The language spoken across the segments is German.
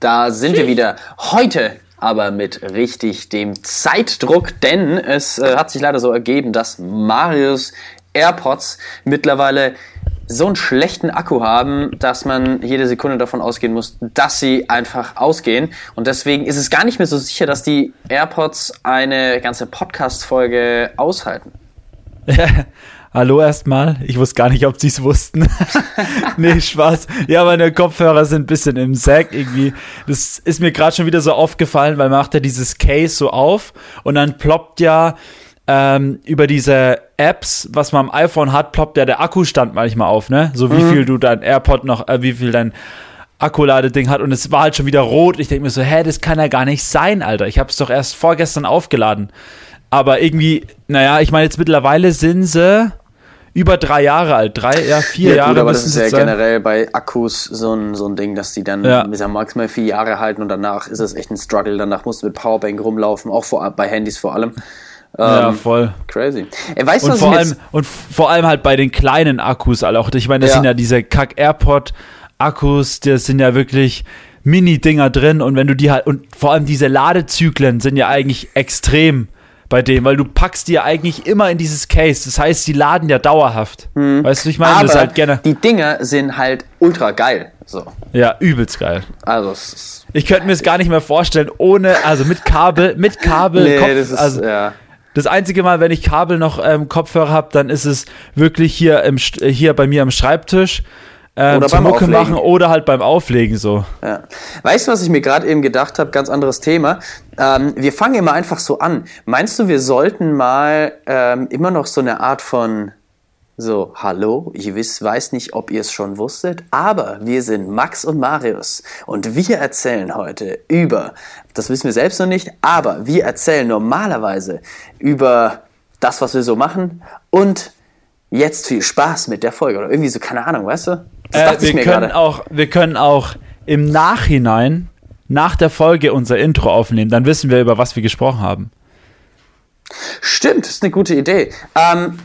Da sind wir wieder. Heute aber mit richtig dem Zeitdruck, denn es äh, hat sich leider so ergeben, dass Marius AirPods mittlerweile so einen schlechten Akku haben, dass man jede Sekunde davon ausgehen muss, dass sie einfach ausgehen. Und deswegen ist es gar nicht mehr so sicher, dass die AirPods eine ganze Podcast-Folge aushalten. Hallo erstmal. Ich wusste gar nicht, ob sie es wussten. nee, Spaß. Ja, meine Kopfhörer sind ein bisschen im Sack irgendwie. Das ist mir gerade schon wieder so aufgefallen, weil man macht ja dieses Case so auf und dann ploppt ja ähm, über diese Apps, was man am iPhone hat, ploppt ja der Akkustand manchmal auf, ne? So wie mhm. viel du dein AirPod noch, äh, wie viel dein Akkuladeding hat und es war halt schon wieder rot. Ich denke mir so, hä, das kann ja gar nicht sein, Alter. Ich habe es doch erst vorgestern aufgeladen. Aber irgendwie, naja, ich meine, jetzt mittlerweile sind sie über drei Jahre alt. Drei, ja, vier ja, Jahre. Gut, aber das ist ja sein. generell bei Akkus so ein, so ein Ding, dass die dann ja. ja maximal vier Jahre halten und danach ist es echt ein Struggle. Danach musst du mit Powerbank rumlaufen, auch vor, bei Handys vor allem. Ja, ähm, voll. Crazy. Ey, weißt und, vor allem, und vor allem halt bei den kleinen Akkus, alle auch. Ich meine, das ja. sind ja diese Kack-AirPod-Akkus, das sind ja wirklich Mini-Dinger drin und wenn du die halt, und vor allem diese Ladezyklen sind ja eigentlich extrem bei dem, weil du packst die ja eigentlich immer in dieses Case. Das heißt, die laden ja dauerhaft. Hm. Weißt du, ich meine, Aber das halt gerne. Die Dinger sind halt ultra geil. So. Ja, übelst geil. Also ich könnte mir es gar nicht mehr vorstellen, ohne, also mit Kabel, mit Kabel, nee, Kopf, das ist, also, ja. Das einzige Mal, wenn ich Kabel noch ähm, Kopfhörer habe, dann ist es wirklich hier, im, hier bei mir am Schreibtisch ähm, oder beim Mucke Auflegen. machen oder halt beim Auflegen so. Ja. Weißt du, was ich mir gerade eben gedacht habe? Ganz anderes Thema. Ähm, wir fangen immer einfach so an. Meinst du, wir sollten mal ähm, immer noch so eine Art von so, hallo, ich wiss, weiß nicht, ob ihr es schon wusstet, aber wir sind Max und Marius und wir erzählen heute über, das wissen wir selbst noch nicht, aber wir erzählen normalerweise über das, was wir so machen und jetzt viel Spaß mit der Folge oder irgendwie so, keine Ahnung, weißt du? Das äh, mir gerade. Auch, wir können auch im Nachhinein, nach der Folge, unser Intro aufnehmen. Dann wissen wir, über was wir gesprochen haben. Stimmt, das ist eine gute Idee. Ähm,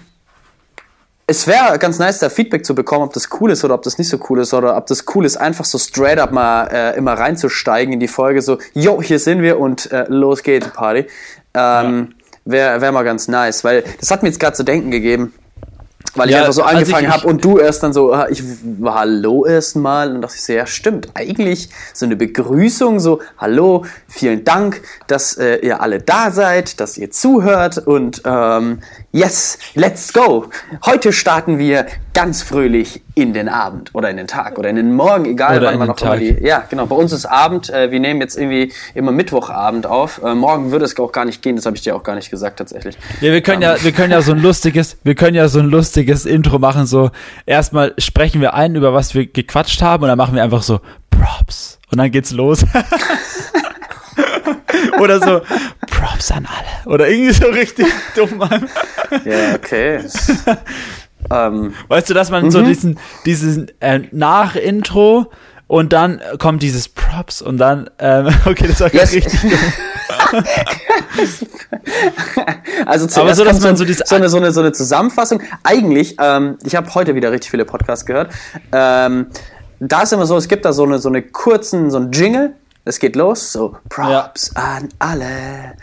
es wäre ganz nice, da Feedback zu bekommen, ob das cool ist oder ob das nicht so cool ist oder ob das cool ist, einfach so straight up mal äh, immer reinzusteigen in die Folge, so, yo, hier sind wir und äh, los geht's, Party. Ähm, ja. Wäre wär mal ganz nice, weil das hat mir jetzt gerade zu denken gegeben. Weil ich einfach so angefangen habe und du erst dann so, ah, ich war Hallo erstmal und dachte ich so, ja stimmt, eigentlich so eine Begrüßung, so Hallo, vielen Dank, dass äh, ihr alle da seid, dass ihr zuhört. Und ähm, yes, let's go. Heute starten wir ganz fröhlich in den Abend oder in den Tag oder in den Morgen, egal oder wann man noch immer die. Ja, genau. Bei uns ist Abend. Äh, wir nehmen jetzt irgendwie immer Mittwochabend auf. Äh, morgen würde es auch gar nicht gehen. Das habe ich dir auch gar nicht gesagt tatsächlich. Ja, wir können ähm. ja, wir können ja so ein lustiges, wir können ja so ein lustiges Intro machen. So erstmal sprechen wir ein über was wir gequatscht haben und dann machen wir einfach so Props und dann geht's los. Oder so, Props an alle. Oder irgendwie so richtig dumm. ja, okay. Ähm, weißt du, dass man so mhm. diesen, diesen äh, Nach-Intro und dann kommt dieses Props und dann, ähm, okay, das war yes. richtig dumm. also zuerst Aber so, dass man so, so, eine, so, eine, so eine Zusammenfassung. Eigentlich, ähm, ich habe heute wieder richtig viele Podcasts gehört. Ähm, da ist immer so, es gibt da so eine, so eine kurzen, so ein Jingle. Es geht los, so Props ja. an alle.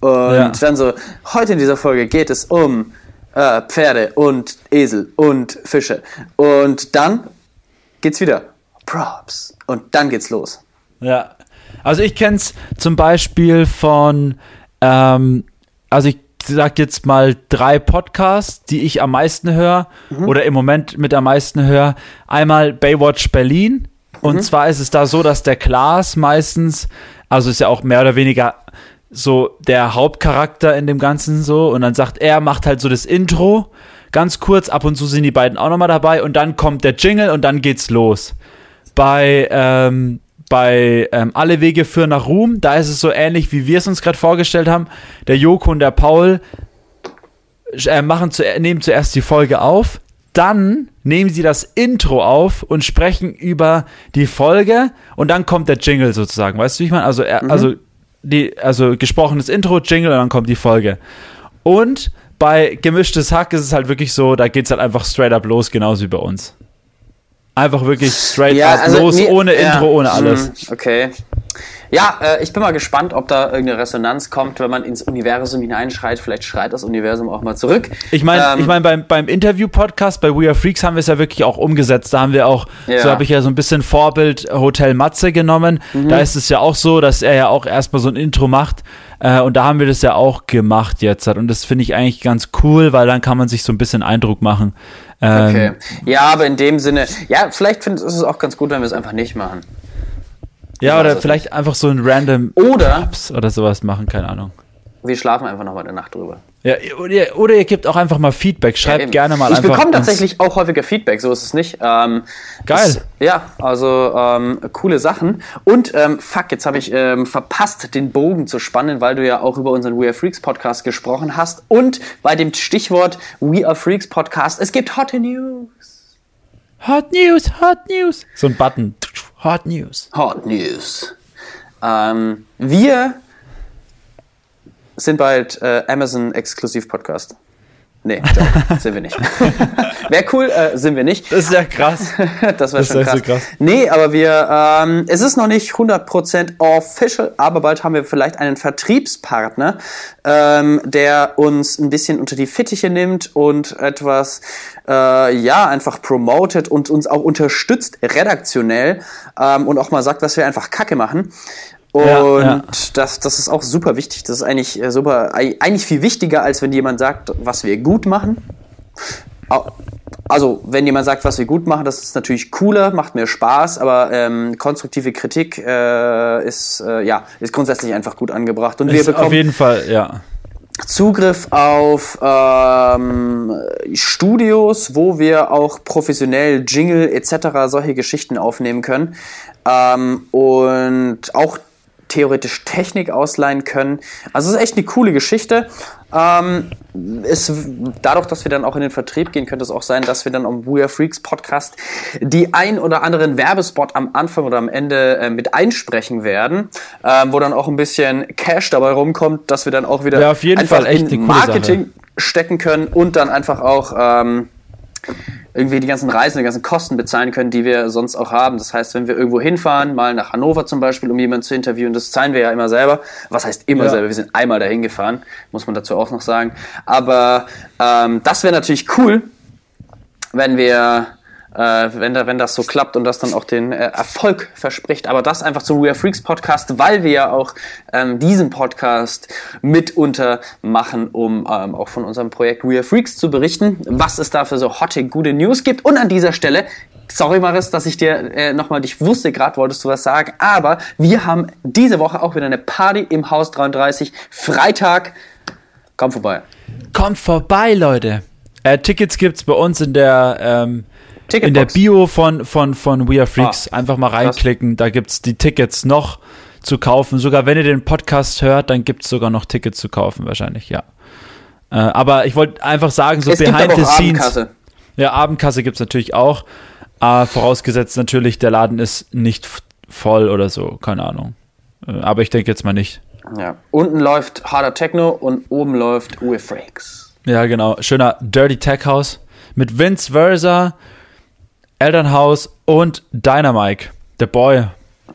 Und ja. dann so, heute in dieser Folge geht es um äh, Pferde und Esel und Fische. Und dann geht's wieder. Props. Und dann geht's los. Ja. Also ich kenne es zum Beispiel von, ähm, also ich sag jetzt mal drei Podcasts, die ich am meisten höre mhm. oder im Moment mit am meisten höre. Einmal Baywatch Berlin. Und mhm. zwar ist es da so, dass der Klaas meistens, also ist ja auch mehr oder weniger so der Hauptcharakter in dem Ganzen so und dann sagt er, macht halt so das Intro, ganz kurz, ab und zu sind die beiden auch nochmal dabei und dann kommt der Jingle und dann geht's los. Bei, ähm, bei ähm, Alle Wege führen nach Ruhm, da ist es so ähnlich, wie wir es uns gerade vorgestellt haben. Der Joko und der Paul äh, machen zu, nehmen zuerst die Folge auf, dann nehmen sie das Intro auf und sprechen über die Folge und dann kommt der Jingle sozusagen. Weißt du, wie ich meine? Also, mhm. also die, also gesprochenes Intro, Jingle und dann kommt die Folge. Und bei gemischtes Hack ist es halt wirklich so, da geht es halt einfach straight up los, genauso wie bei uns. Einfach wirklich straight ja, up also los, mir, ohne ja, Intro, ohne alles. Hm, okay. Ja, äh, ich bin mal gespannt, ob da irgendeine Resonanz kommt, wenn man ins Universum hineinschreit. Vielleicht schreit das Universum auch mal zurück. Ich meine, Ähm, ich mein, beim, beim Interview-Podcast bei We Are Freaks haben wir es ja wirklich auch umgesetzt. Da haben wir auch, Ja. so habe ich ja so ein bisschen Vorbild Hotel Matze genommen. Mhm. Da ist es ja auch so, dass er ja auch erstmal so ein Intro macht. Äh, und da haben wir das ja auch gemacht jetzt. Und das finde ich eigentlich ganz cool, weil dann kann man sich so ein bisschen Eindruck machen. Ähm, Okay. Ja, aber in dem Sinne, ja, vielleicht ich es auch ganz gut, wenn wir es einfach nicht machen. Ja, oder vielleicht einfach so ein random Oder Ups oder sowas machen, keine Ahnung. wir schlafen einfach nochmal eine Nacht drüber. Ja, oder, ihr- oder ihr gebt auch einfach mal Feedback. Schreibt Eben. gerne mal ich einfach. bekomme uns- tatsächlich auch häufiger Feedback, so ist es nicht. Ähm, Geil. Das, ja, also ähm, coole Sachen. Und ähm, fuck, jetzt habe ich ähm, verpasst, den Bogen zu spannen, weil du ja auch über unseren We Are Freaks Podcast gesprochen hast. Und bei dem Stichwort We Are Freaks Podcast, es gibt Hot News. Hot News, Hot News. So ein Button. Hot News. Hot News. Ähm, wir sind bald äh, Amazon Exklusiv Podcast. Nee, sind wir nicht. Wäre cool, äh, sind wir nicht. Das ist ja krass. das wäre schon ist krass. krass. Nee, aber wir, ähm, es ist noch nicht 100% official, aber bald haben wir vielleicht einen Vertriebspartner, ähm, der uns ein bisschen unter die Fittiche nimmt und etwas, äh, ja, einfach promotet und uns auch unterstützt redaktionell ähm, und auch mal sagt, dass wir einfach Kacke machen. Und Ja, ja. Das, das ist auch super wichtig. Das ist eigentlich äh, super, ei- eigentlich viel wichtiger, als wenn jemand sagt, was wir gut machen. Also, wenn jemand sagt, was wir gut machen, das ist natürlich cooler, macht mir Spaß, aber ähm, konstruktive Kritik äh, ist, äh, ja, ist grundsätzlich einfach gut angebracht. Und wir Ist auf bekommen jeden Fall, ja. Zugriff auf ähm, Studios, wo wir auch professionell Jingle etc. solche Geschichten aufnehmen können ähm, und auch theoretisch Technik ausleihen können. Also es ist echt eine coole Geschichte. Ähm, es, dadurch, dass wir dann auch in den Vertrieb gehen, könnte es auch sein, dass wir dann am We Are Freaks Podcast die ein oder anderen Werbespot am Anfang oder am Ende äh, mit einsprechen werden, ähm, wo dann auch ein bisschen Cash dabei rumkommt, dass wir dann auch wieder Ja, auf jeden Fall echt in Marketing stecken können und dann einfach auch ähm, irgendwie die ganzen Reisen, die ganzen Kosten bezahlen können, die wir sonst auch haben. Das heißt, wenn wir irgendwo hinfahren, mal nach Hannover zum Beispiel, um jemanden zu interviewen, das zahlen wir ja immer selber. Was heißt immer Ja. selber? Wir sind einmal dahin gefahren, muss man dazu auch noch sagen. Aber ähm, das wäre natürlich cool, wenn wir äh, wenn, da, wenn das so klappt und das dann auch den äh, Erfolg verspricht. Aber das einfach zum We Are Freaks Podcast, weil wir ja auch ähm, diesen Podcast mitunter machen, um ähm, auch von unserem Projekt We Are Freaks zu berichten, was es da für so hotte, gute News gibt. Und an dieser Stelle, sorry Maris, dass ich dir äh, nochmal, ich wusste gerade, wolltest du was sagen, aber wir haben diese Woche auch wieder eine Party im Haus 33, Freitag. Komm vorbei. Kommt vorbei, Leute. Äh, Tickets gibt's bei uns in der ähm, in der Ticketbox. Bio von, von, von We Are Freaks. Ah, Einfach mal reinklicken, da gibt's die Tickets noch zu kaufen. Sogar wenn ihr den Podcast hört, dann gibt's sogar noch Tickets zu kaufen, wahrscheinlich, ja. Äh, aber ich wollte einfach sagen, so Es gibt behind the scenes. Abendkasse. Ja, Abendkasse gibt's natürlich auch. Äh, vorausgesetzt natürlich, der Laden ist nicht voll oder so, keine Ahnung. Äh, aber ich denke jetzt mal nicht. Ja. Unten läuft Harder Techno und oben läuft We Are Freaks. Ja, genau. Schöner Dirty Tech House mit Vince Versa, Elternhaus und Dynamike. Der Boy.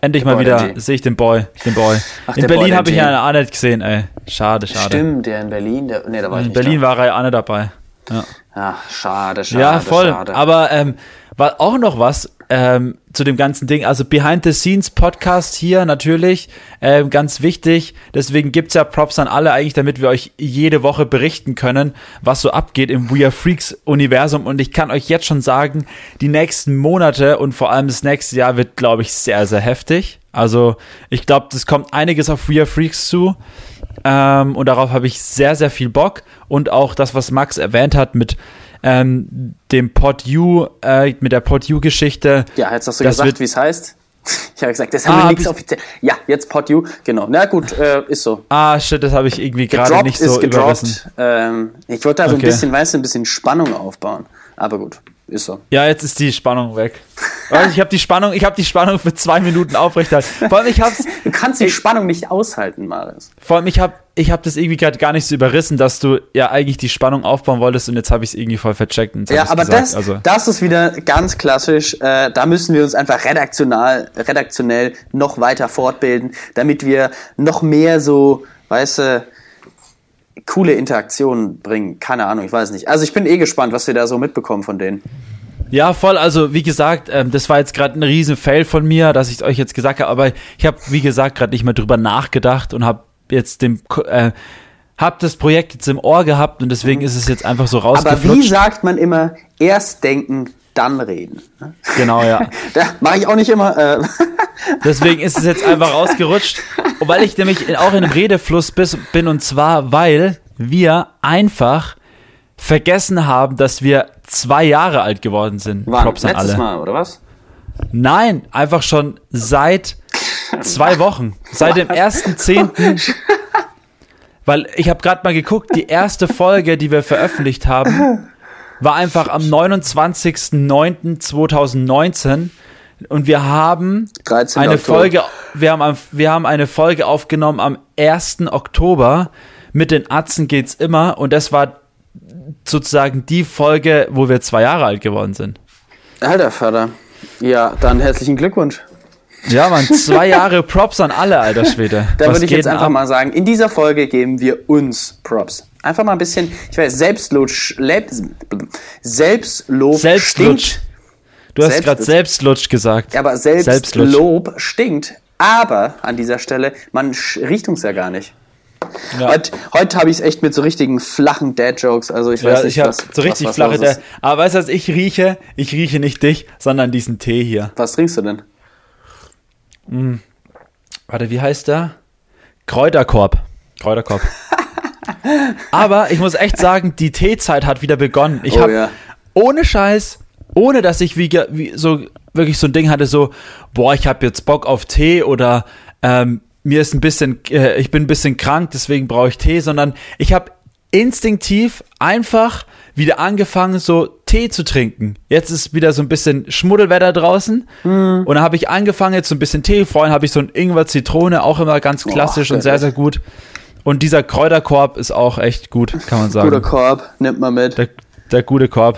Endlich Der mal Boy, der wieder sehe ich den Boy. Den Boy. Ach, in Berlin habe ich ja auch nicht gesehen, ey. Schade, schade. Stimmt, der in Berlin, der, nee, da war ich In Berlin war er ja auch nicht dabei. Ja. da. Ach, schade, schade, Ja, voll. schade. Aber ähm, war auch noch was ähm, zu dem ganzen Ding. Also Behind the Scenes Podcast hier natürlich ähm, ganz wichtig. Deswegen gibt's ja Props an alle eigentlich, damit wir euch jede Woche berichten können, was so abgeht im We Are Freaks Universum. Und ich kann euch jetzt schon sagen, die nächsten Monate und vor allem das nächste Jahr wird, glaube ich, sehr, sehr heftig. Also ich glaube, das kommt einiges auf We Are Freaks zu. Ähm, und darauf habe ich sehr, sehr viel Bock. Und auch das, was Max erwähnt hat mit ähm, dem Pod U, äh, mit der Pod U-Geschichte. ja, jetzt hast du das gesagt, wie es heißt. Ich habe gesagt, das haben Ah, wir nichts ich- offiziell. Ja, jetzt PodU, genau. Na gut, äh, ist so. Ah, shit, das habe ich irgendwie gerade nicht so überrissen. gedroppt. Ähm, ich wollte da so Okay. ein bisschen, weißt du, ein bisschen Spannung aufbauen. Aber gut, ist so. Ja, jetzt ist die Spannung weg. Ich habe die Spannung, ich habe die Spannung für zwei Minuten aufrechterhalten. Vor allem ich hab's, Du kannst die Spannung nicht aushalten, Maris. vor allem ich habe ich habe das irgendwie gerade gar nicht so überrissen, dass du ja eigentlich die Spannung aufbauen wolltest und jetzt habe ich es irgendwie voll vercheckt. Und Ja, aber gesagt. das, also, das ist wieder ganz klassisch. Äh, da müssen wir uns einfach redaktional, redaktionell noch weiter fortbilden, damit wir noch mehr so, weißt du, coole Interaktionen bringen. Keine Ahnung, ich weiß nicht. Also ich bin eh gespannt, was wir da so mitbekommen von denen. Ja, voll. Also, wie gesagt, ähm, das war jetzt gerade ein riesen Fail von mir, dass ich es euch jetzt gesagt habe. Aber ich habe, wie gesagt, gerade nicht mehr drüber nachgedacht und habe jetzt dem, äh, hab das Projekt jetzt im Ohr gehabt und deswegen ist es jetzt einfach so Aber wie rausgeflutscht. sagt man immer, erst denken, dann reden. Genau, ja. Da mache ich auch nicht immer. Äh, Deswegen ist es jetzt einfach rausgerutscht. Weil ich nämlich auch in einem Redefluss bis, bin und zwar, weil wir einfach vergessen haben, dass wir zwei Jahre alt geworden sind. wann? Props an Letztes alle. Mal, oder was? Nein, einfach schon seit zwei Wochen. Seit dem 1.10. Weil ich habe gerade mal geguckt, die erste Folge, die wir veröffentlicht haben, war einfach am 29.09.2019 und wir haben 13. eine Oktober. Folge, wir haben, wir haben eine Folge aufgenommen am 1. Oktober. Mit den Atzen geht's immer und das war sozusagen die Folge, wo wir zwei Jahre alt geworden sind. Alter Vater. Ja, dann herzlichen Glückwunsch. Ja, man, zwei Jahre Props an alle, alter Schwede. Da Was würde ich jetzt einfach ab? mal sagen, in dieser Folge geben wir uns Props. Einfach mal ein bisschen, ich weiß, Selbstlob, Selbstlob Selbstlutsch. stinkt. Du hast Selbst- gerade Selbstlutsch gesagt. Ja, aber Selbstlutsch. Selbstlob stinkt. Aber an dieser Stelle, man riecht uns ja gar nicht. Ja. Heute, heute habe ich es echt mit so richtigen flachen Dad-Jokes. Also ich weiß Ja, nicht, ich habe was, so richtig was, was flache. Der, aber weißt du, was ich rieche? Ich rieche nicht dich, sondern diesen Tee hier. Was trinkst du denn? Warte, wie heißt der? Kräuterkorb. Kräuterkorb. aber ich muss echt sagen, die Teezeit hat wieder begonnen. Ich Oh habe ja. ohne Scheiß, ohne dass ich wie, wie so wirklich so ein Ding hatte, so, boah, ich habe jetzt Bock auf Tee oder ähm, mir ist ein bisschen, äh, ich bin ein bisschen krank, deswegen brauche ich Tee, sondern ich habe instinktiv einfach wieder angefangen, so Tee zu trinken. Jetzt ist wieder so ein bisschen Schmuddelwetter draußen und dann habe ich angefangen, jetzt so ein bisschen Tee. Vorhin habe ich so ein Ingwer-Zitrone, auch immer ganz klassisch und sehr, sehr gut. Und dieser Kräuterkorb ist auch echt gut, kann man sagen. Guter Korb, nimmt man mit. Der, der gute Korb.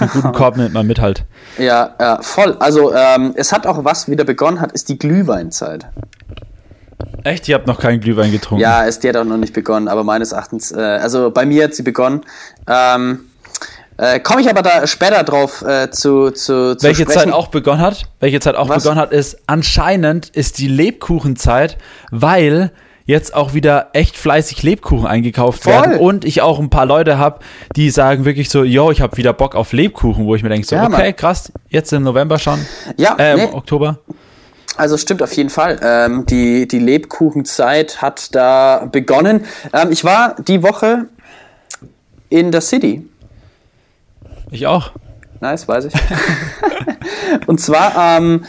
Den guten Korb nimmt man mit halt. Ja, ja, voll. Also ähm, es hat auch was wieder begonnen hat, ist die Glühweinzeit. Echt? Ihr habt noch keinen Glühwein getrunken? Ja, es, die hat auch noch nicht begonnen, aber meines Erachtens, äh, also bei mir hat sie begonnen. Ähm, äh, Komme ich aber da später drauf äh, zu, zu, zu Welche sprechen. Zeit auch begonnen hat? Welche Zeit auch Was? begonnen hat, ist anscheinend ist die Lebkuchenzeit, weil jetzt auch wieder echt fleißig Lebkuchen eingekauft Voll. werden und ich auch ein paar Leute habe, die sagen wirklich so, yo, ich habe wieder Bock auf Lebkuchen, wo ich mir denke so, Ja, okay, Mann. krass, jetzt im November schon, Ja, äh, im nee, Oktober. Also stimmt auf jeden Fall. Ähm, die, die Lebkuchenzeit hat da begonnen. Ähm, ich war die Woche in der City. Ich auch. Nice, weiß ich. und zwar am,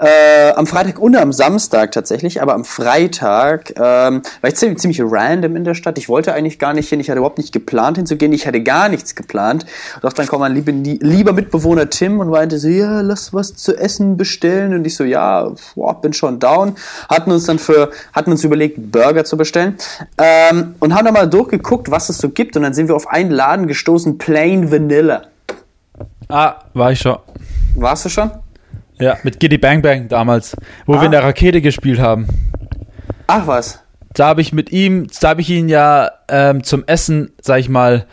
äh, am Freitag und am Samstag tatsächlich, aber am Freitag ähm, war ich ziemlich, ziemlich random in der Stadt. Ich wollte eigentlich gar nicht hin, ich hatte überhaupt nicht geplant hinzugehen, ich hatte gar nichts geplant. Doch dann kam mein liebe, lieber Mitbewohner Tim und meinte so, ja, lass was zu essen bestellen. Und ich so, ja, boah, bin schon down. Hatten uns dann für, hatten uns überlegt, Burger zu bestellen. Ähm, und haben dann mal durchgeguckt, was es so gibt. Und dann sind wir auf einen Laden gestoßen, Plain Vanilla. Ah, war ich schon. Warst du schon? Ja, mit Giddy Bang Bang damals, wo Ah. wir in der Rakete gespielt haben. Ach was. Da habe ich mit ihm, da habe ich ihn ja ähm, zum Essen, sag ich mal,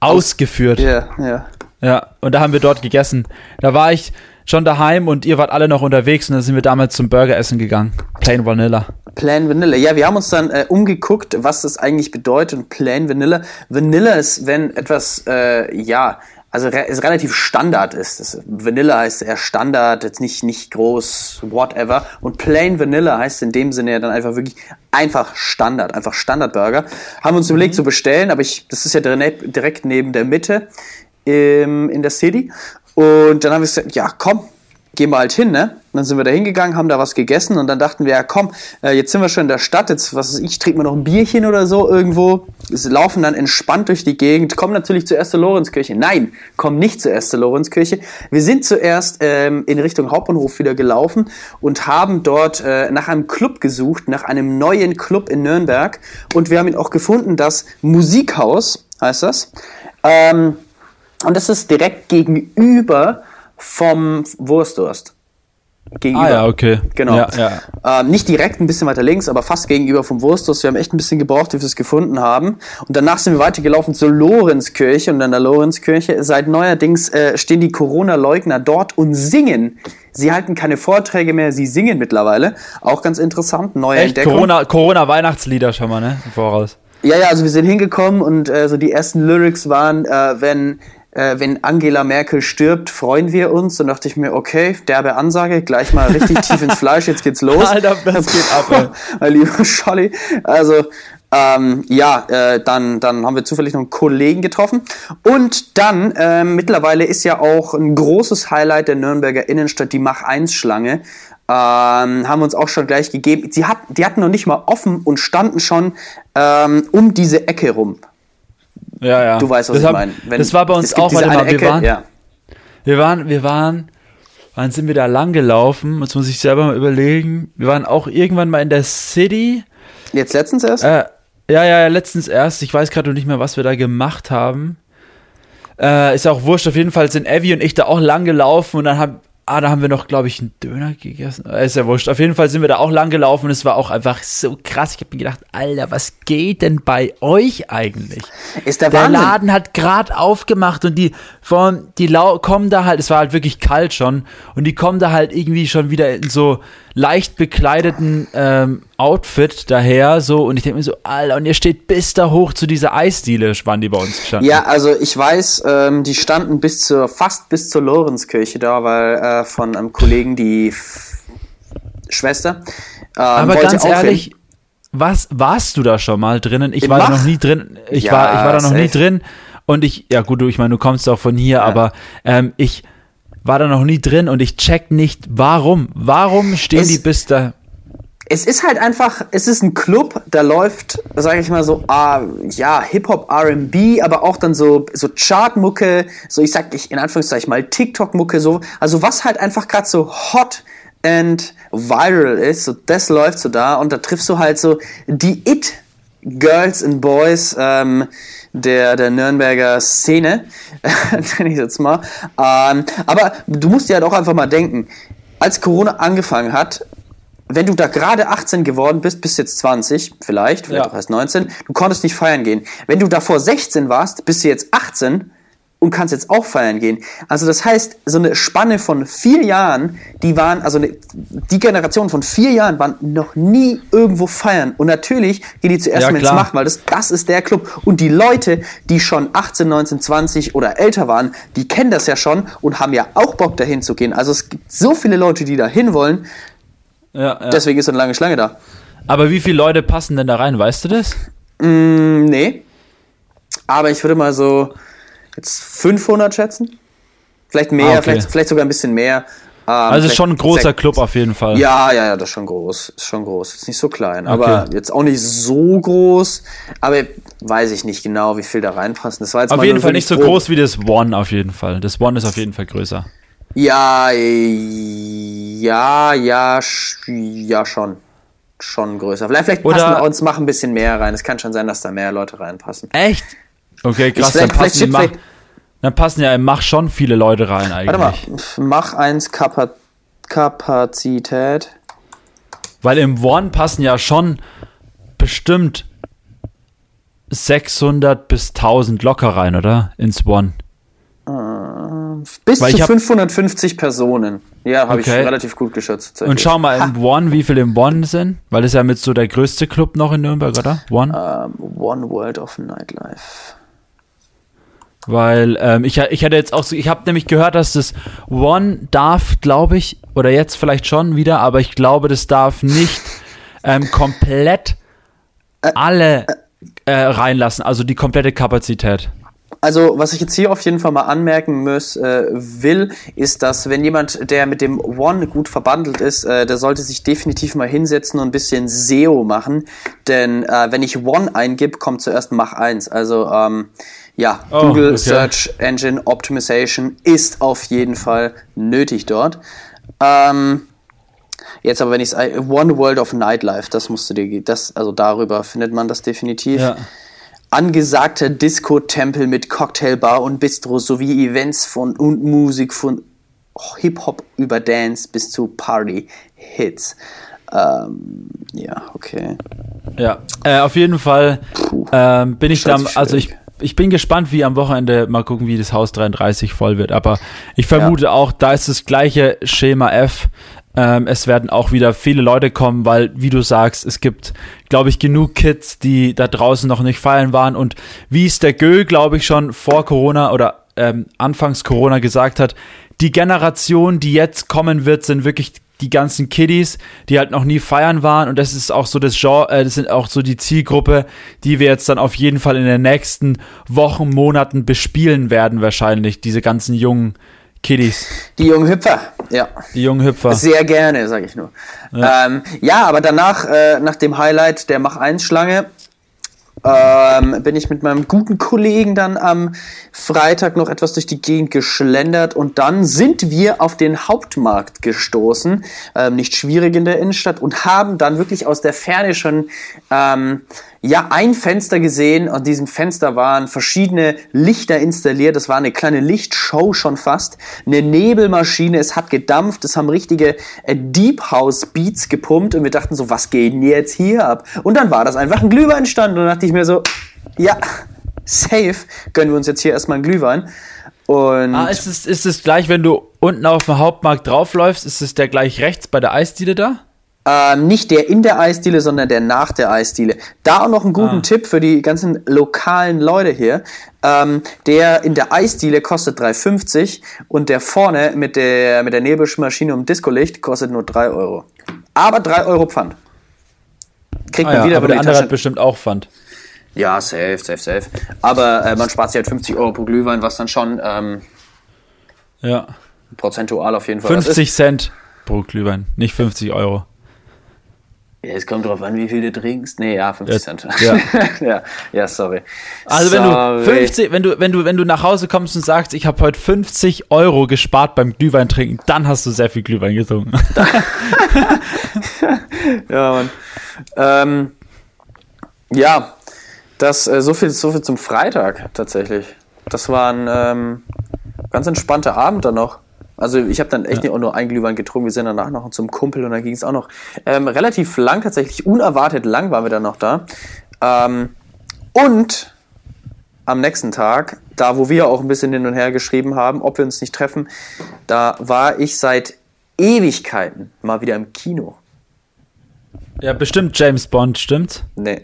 ausgeführt. Ja, ja. Ja, und da haben wir dort gegessen. Da war ich schon daheim und ihr wart alle noch unterwegs und dann sind wir damals zum Burger essen gegangen. Plain Vanilla. Plain Vanilla. Ja, wir haben uns dann äh, umgeguckt, was das eigentlich bedeutet. Und Plain Vanilla. Vanilla ist, wenn etwas, äh, ja, also re ist relativ Standard ist. Das, Vanilla heißt eher Standard, jetzt nicht, nicht groß, whatever. Und Plain Vanilla heißt in dem Sinne ja dann einfach wirklich einfach Standard, einfach Standardburger. Haben wir uns überlegt zu bestellen, aber ich, das ist ja direkt, direkt neben der Mitte im, in der City. Und dann haben wir gesagt, ja, komm, gehen wir halt hin, ne? Und dann sind wir da hingegangen, haben da was gegessen und dann dachten wir, ja komm, äh, jetzt sind wir schon in der Stadt, jetzt, was weiß ich, trinken wir noch ein Bierchen oder so irgendwo, wir laufen dann entspannt durch die Gegend, kommen natürlich zur Erste Lorenzkirche. Nein, kommen nicht zur Erste Lorenzkirche. Wir sind zuerst ähm, in Richtung Hauptbahnhof wieder gelaufen und haben dort äh, nach einem Club gesucht, nach einem neuen Club in Nürnberg und wir haben ihn auch gefunden, das Musikhaus heißt das. Ähm, und das ist direkt gegenüber vom Wurstdurst. Gegenüber. Ah ja, okay. Genau. Ja, ja. Ähm, nicht direkt ein bisschen weiter links, aber fast gegenüber vom Wurstdurst. Wir haben echt ein bisschen gebraucht, bis wir es gefunden haben. Und danach sind wir weitergelaufen zur Lorenzkirche. Und an der Lorenzkirche, seit neuerdings äh, stehen die Corona-Leugner dort und singen. Sie halten keine Vorträge mehr, sie singen mittlerweile. Auch ganz interessant, neue Echt? Entdeckung. Corona, Corona-Weihnachtslieder schon mal, ne? Im Voraus. Ja, ja, also wir sind hingekommen und äh, so die ersten Lyrics waren, äh, wenn äh, wenn Angela Merkel stirbt, freuen wir uns. Und dachte ich mir, okay, derbe Ansage, gleich mal richtig tief ins Fleisch, jetzt geht's los. Alter, das geht ab, ey. mein lieber Scholli. Also, ähm, ja, äh, dann, dann haben wir zufällig noch einen Kollegen getroffen. Und dann, äh, mittlerweile ist ja auch ein großes Highlight der Nürnberger Innenstadt die Mach-1-Schlange. Ähm, haben uns auch schon gleich gegeben. Sie hat, die hatten noch nicht mal offen und standen schon ähm, um diese Ecke rum. Ja, ja. Du weißt, was das ich meine. Das war bei uns auch, warte mal, wir waren, ja. wir waren, wir waren, wann sind wir da lang gelaufen? Jetzt muss ich selber mal überlegen. Wir waren auch irgendwann mal in der City. Jetzt letztens erst? Äh, ja, ja, letztens erst. Ich weiß gerade noch nicht mehr, was wir da gemacht haben. Äh, ist auch wurscht. Auf jeden Fall sind Evie und ich da auch lang gelaufen und dann haben, Ah, da haben wir noch, glaube ich, einen Döner gegessen. Äh, ist ja wurscht. Auf jeden Fall sind wir da auch lang gelaufen und es war auch einfach so krass. Ich habe mir gedacht, Alter, was geht denn bei euch eigentlich? Ist der, der Wahnsinn. Laden hat gerade aufgemacht und die von die Lau kommen da halt, es war halt wirklich kalt schon und die kommen da halt irgendwie schon wieder in so leicht bekleideten ähm, Outfit daher, so, und ich denke mir so, Alter, und ihr steht bis da hoch zu dieser Eisdiele, waren die bei uns gestanden. Ja, also ich weiß, ähm, die standen bis zur, fast bis zur Lorenzkirche da, weil äh, von einem Kollegen die F Schwester. Ähm, Aber ganz ehrlich, hin. was warst du da schon mal drinnen? Ich Im war Mach? da noch nie drin. Ich Ja, war, ich war da noch safe. nie drin. Und ich, ja gut, du, ich meine, du kommst auch von hier, aber ähm, ich war da noch nie drin und ich check nicht, warum. Warum stehen Es- die bis da? Es ist halt einfach, es ist ein Club, da läuft, sage ich mal so, ah, ja, Hip-Hop, R&B, aber auch dann so, so Chartmucke, so ich sag ich in Anführungszeichen mal TikTok-Mucke, so, also was halt einfach gerade so hot and viral ist, so das läuft so da und da triffst du halt so die It-Girls and Boys ähm, der, der Nürnberger Szene, nenne ich jetzt mal. Ähm, aber du musst dir halt auch einfach mal denken, als Corona angefangen hat, wenn du da gerade 18 geworden bist, bis jetzt 20 vielleicht, vielleicht Ja. auch erst 19, du konntest nicht feiern gehen. Wenn du davor 16 warst, bist du jetzt 18 und kannst jetzt auch feiern gehen. Also das heißt, so eine Spanne von vier Jahren, die waren, also eine, die Generation von vier Jahren waren noch nie irgendwo feiern. Und natürlich gehen die zuerst Ja, mal ins. Macht, weil das, das ist der Club. Und die Leute, die schon 18, 19, 20 oder älter waren, die kennen das ja schon und haben ja auch Bock dahin zu gehen. Also es gibt so viele Leute, die da hin wollen, Ja, ja. deswegen ist so eine lange Schlange da. Aber wie viele Leute passen denn da rein, weißt du das? Mm, nee. Aber ich würde mal so jetzt 500 schätzen. Vielleicht mehr, Ah, okay. vielleicht, vielleicht sogar ein bisschen mehr. Ähm, Also schon ein großer sechs- Club auf jeden Fall. Ja, ja, ja, das ist schon groß. Ist schon groß. Ist nicht so klein, aber Okay. jetzt auch nicht so groß. Aber weiß ich nicht genau, wie viel da reinpassen. Das war jetzt Auf mal jeden Fall nicht so groß wie das One auf jeden Fall. Das One ist auf jeden Fall größer. Ja, ja, ja, ja, schon. Schon größer. Vielleicht, vielleicht Oder- passen uns machen ein bisschen mehr rein. Es kann schon sein, dass da mehr Leute reinpassen. Echt? Okay, krass. Ich- dann, passen, mach, dann passen ja im Mach schon viele Leute rein eigentlich. Warte mal, mach eins Kapa Kapazität. Weil im One passen ja schon bestimmt 600 bis 1000 locker rein, oder? Ins One. Bis Weil zu ich hab- 550 Personen. Ja, habe ich Okay. relativ gut geschätzt. Und schau mal im One, wie viele im One sind. Weil das ist ja mit so der größte Club noch in Nürnberg, oder? One. Ähm, One World of Nightlife. Weil ähm, ich, ich hatte jetzt auch so, ich habe nämlich gehört, dass das One darf, glaube ich, oder jetzt vielleicht schon wieder, aber ich glaube, das darf nicht ähm, komplett alle äh, reinlassen, also die komplette Kapazität. Also, was ich jetzt hier auf jeden Fall mal anmerken muss, äh, will, ist, dass wenn jemand, der mit dem One gut verbandelt ist, äh, der sollte sich definitiv mal hinsetzen und ein bisschen SEO machen. Denn äh, wenn ich One eingib, kommt zuerst Mach 1. Also, ähm, ja, Oh, Google okay. Search Engine Optimization ist auf jeden Fall nötig dort. Ähm, jetzt aber, wenn ich es One World of Nightlife, das musst du dir, das, also darüber findet man das definitiv Ja. Angesagter Disco-Tempel mit Cocktailbar und Bistro sowie Events von und Musik von Hip-Hop über Dance bis zu Party-Hits. Ähm, ja, okay. Ja, äh, auf jeden Fall ähm, bin ich sich also ich, ich bin gespannt, wie am Wochenende mal gucken, wie das Haus 33 voll wird. Aber ich vermute auch, da ist das gleiche Schema F. Ähm, es werden auch wieder viele Leute kommen, weil, wie du sagst, es gibt, glaube ich, genug Kids, die da draußen noch nicht feiern waren. Und wie es der Gö, glaube ich, schon vor Corona oder ähm, anfangs Corona gesagt hat, die Generation, die jetzt kommen wird, sind wirklich die ganzen Kiddies, die halt noch nie feiern waren. Und das ist auch so das Genre, äh, das sind auch so die Zielgruppe, die wir jetzt dann auf jeden Fall in den nächsten Wochen, Monaten bespielen werden wahrscheinlich, diese ganzen jungen Kiddies, Die jungen Hüpfer, ja. die jungen Hüpfer. Sehr gerne, sage ich nur. Ja, ähm, ja aber danach, äh, nach dem Highlight der Mach 1 Schlange, ähm, bin ich mit meinem guten Kollegen dann am Freitag noch etwas durch die Gegend geschlendert und dann sind wir auf den Hauptmarkt gestoßen, ähm, nicht schwierig in der Innenstadt und haben dann wirklich aus der Ferne schon ähm, ja ein Fenster gesehen. An diesem Fenster waren verschiedene Lichter installiert. Das war eine kleine Lichtshow schon fast. Eine Nebelmaschine. Es hat gedampft. Es haben richtige äh, Deep House Beats gepumpt und wir dachten so, was geht denn jetzt hier ab? Und dann war das einfach ein Glühweinstand und dann dachte ich mir so, ja, safe gönnen wir uns jetzt hier erstmal einen Glühwein. Und Ah, ist es, ist es gleich, wenn du unten auf dem Hauptmarkt draufläufst, ist es der gleich rechts bei der Eisdiele da? Ähm, nicht der in der Eisdiele, sondern der nach der Eisdiele. Da auch noch einen guten Ah. Tipp für die ganzen lokalen Leute hier. Ähm, der in der Eisdiele kostet 3,50 und der vorne mit der, mit der Nebelmaschine und Discolicht kostet nur 3 Euro. Aber 3 Euro Pfand. Kriegt Ah, man ja, wieder aber der andere hat bestimmt auch Pfand. Ja, safe, safe, safe. Aber äh, man spart sich halt 50 Euro pro Glühwein, was dann schon ähm, Ja. prozentual auf jeden Fall was 50 Cent pro Glühwein, nicht 50 Euro. Ja, es kommt drauf an, wie viel du trinkst. Nee, ja, 50 Ja, Cent. ja. ja, ja, sorry. Also wenn Sorry. du 50, wenn du, wenn du, wenn du nach Hause kommst und sagst, ich habe heute 50 Euro gespart beim Glühwein trinken, dann hast du sehr viel Glühwein getrunken. Ja, Mann. Ähm, ja, das, äh, so, viel, so viel zum Freitag tatsächlich. Das war ein ähm, ganz entspannter Abend dann noch. Also ich habe dann echt auch nur ein Glühwein getrunken. Wir sind danach noch zum Kumpel und dann ging es auch noch ähm, relativ lang, tatsächlich unerwartet lang waren wir dann noch da. Ähm, und am nächsten Tag, da wo wir auch ein bisschen hin und her geschrieben haben, ob wir uns nicht treffen, da war ich seit Ewigkeiten mal wieder im Kino. ja, bestimmt James Bond, stimmt? Nee.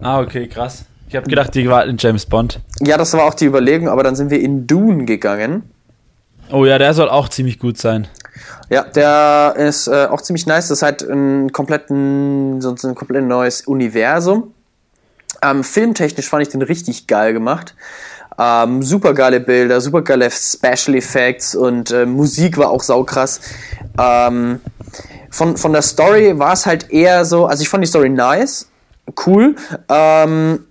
Ah, okay, krass. Ich habe gedacht, die war in James Bond. Ja, das war auch die Überlegung, aber dann sind wir in Dune gegangen. Oh ja, der soll auch ziemlich gut sein. Ja, der ist äh, auch ziemlich nice. Das ist halt ein kompletten, so ein komplett neues Universum. Ähm, filmtechnisch fand ich den richtig geil gemacht. Ähm, super geile Bilder, super geile Special Effects und äh, Musik war auch saukrass. Ähm, von, von der Story war es halt eher so, also ich fand die Story nice, cool, ähm,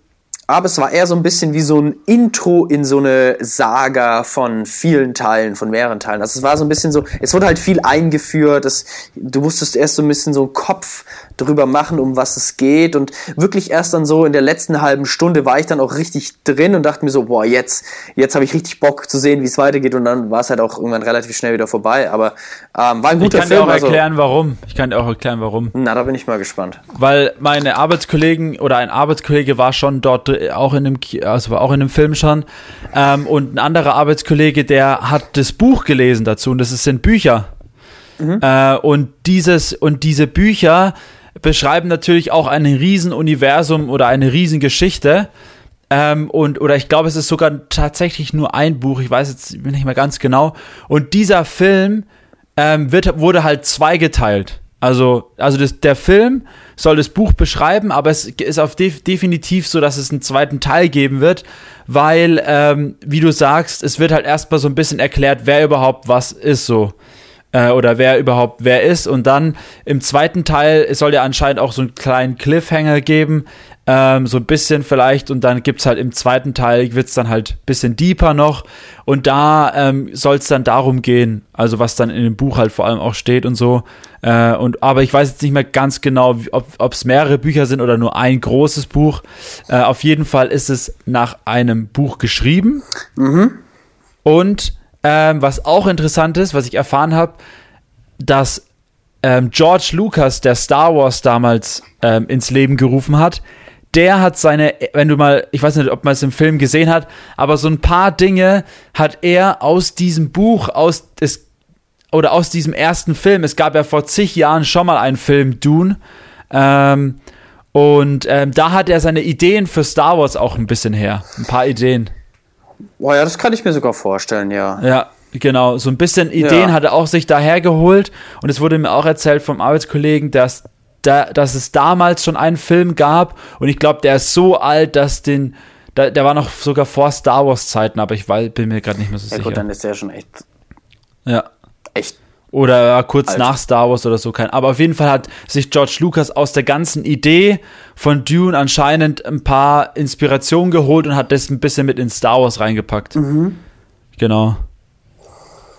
aber es war eher so ein bisschen wie so ein Intro in so eine Saga von vielen Teilen, von mehreren Teilen. Also es war so ein bisschen so, es wurde halt viel eingeführt, es, du musstest erst so ein bisschen so einen Kopf drüber machen, um was es geht und wirklich erst dann so in der letzten halben Stunde war ich dann auch richtig drin und dachte mir so, boah, jetzt, jetzt habe ich richtig Bock zu sehen, wie es weitergeht und dann war es halt auch irgendwann relativ schnell wieder vorbei, aber ähm, war ein Ich guter kann dir Film. auch also, erklären, warum. Ich kann dir auch erklären, warum. na, da bin ich mal gespannt. Weil meine Arbeitskollegen oder ein Arbeitskollege war schon dort äh, auch in dem, also war auch in dem Film schon. Ähm, und ein anderer Arbeitskollege, der hat das Buch gelesen dazu und das sind Bücher. Äh, und dieses und diese Bücher beschreiben natürlich auch ein Riesenuniversum oder eine Riesengeschichte. Ähm, und oder ich glaube, es ist sogar tatsächlich nur ein Buch. Ich weiß jetzt nicht mehr ganz genau. Und dieser Film ähm, wird, wurde halt zweigeteilt. Also, also das, der Film soll das Buch beschreiben, aber es ist auf def definitiv so, dass es einen zweiten Teil geben wird, weil, ähm, wie du sagst, es wird halt erstmal so ein bisschen erklärt, wer überhaupt was ist so. Äh, oder wer überhaupt wer ist. Und dann im zweiten Teil es soll ja anscheinend auch so einen kleinen Cliffhanger geben, ähm, so ein bisschen vielleicht und dann gibt's halt im zweiten Teil, wird's dann halt bisschen deeper noch und da ähm, soll es dann darum gehen, also was dann in dem Buch halt vor allem auch steht und so. Äh, und aber ich weiß jetzt nicht mehr ganz genau, ob es mehrere Bücher sind oder nur ein großes Buch. Äh, auf jeden Fall ist es nach einem Buch geschrieben. Mhm. Und ähm, was auch interessant ist, was ich erfahren habe, dass ähm, George Lucas, der Star Wars damals ähm, ins Leben gerufen hat, der hat seine, wenn du mal, ich weiß nicht, ob man es im Film gesehen hat, aber so ein paar Dinge hat er aus diesem Buch, aus des, oder aus diesem ersten Film, es gab ja vor zig Jahren schon mal einen Film, Dune, ähm, und ähm, da hat er seine Ideen für Star Wars auch ein bisschen her. Ein paar Ideen. Boah, ja, das kann ich mir sogar vorstellen, ja. Ja, genau. So ein bisschen Ideen ja. hat er auch sich daher geholt. Und es wurde mir auch erzählt vom Arbeitskollegen, dass da, dass es damals schon einen Film gab und ich glaube, der ist so alt, dass den, da, der war noch sogar vor Star Wars Zeiten, aber ich weiß, bin mir gerade nicht mehr so ja, sicher. Gut, dann ist der schon echt. Ja. Echt. Oder kurz alt. nach Star Wars oder so kein. Aber auf jeden Fall hat sich George Lucas aus der ganzen Idee von Dune anscheinend ein paar Inspirationen geholt und hat das ein bisschen mit in Star Wars reingepackt. Mhm. Genau.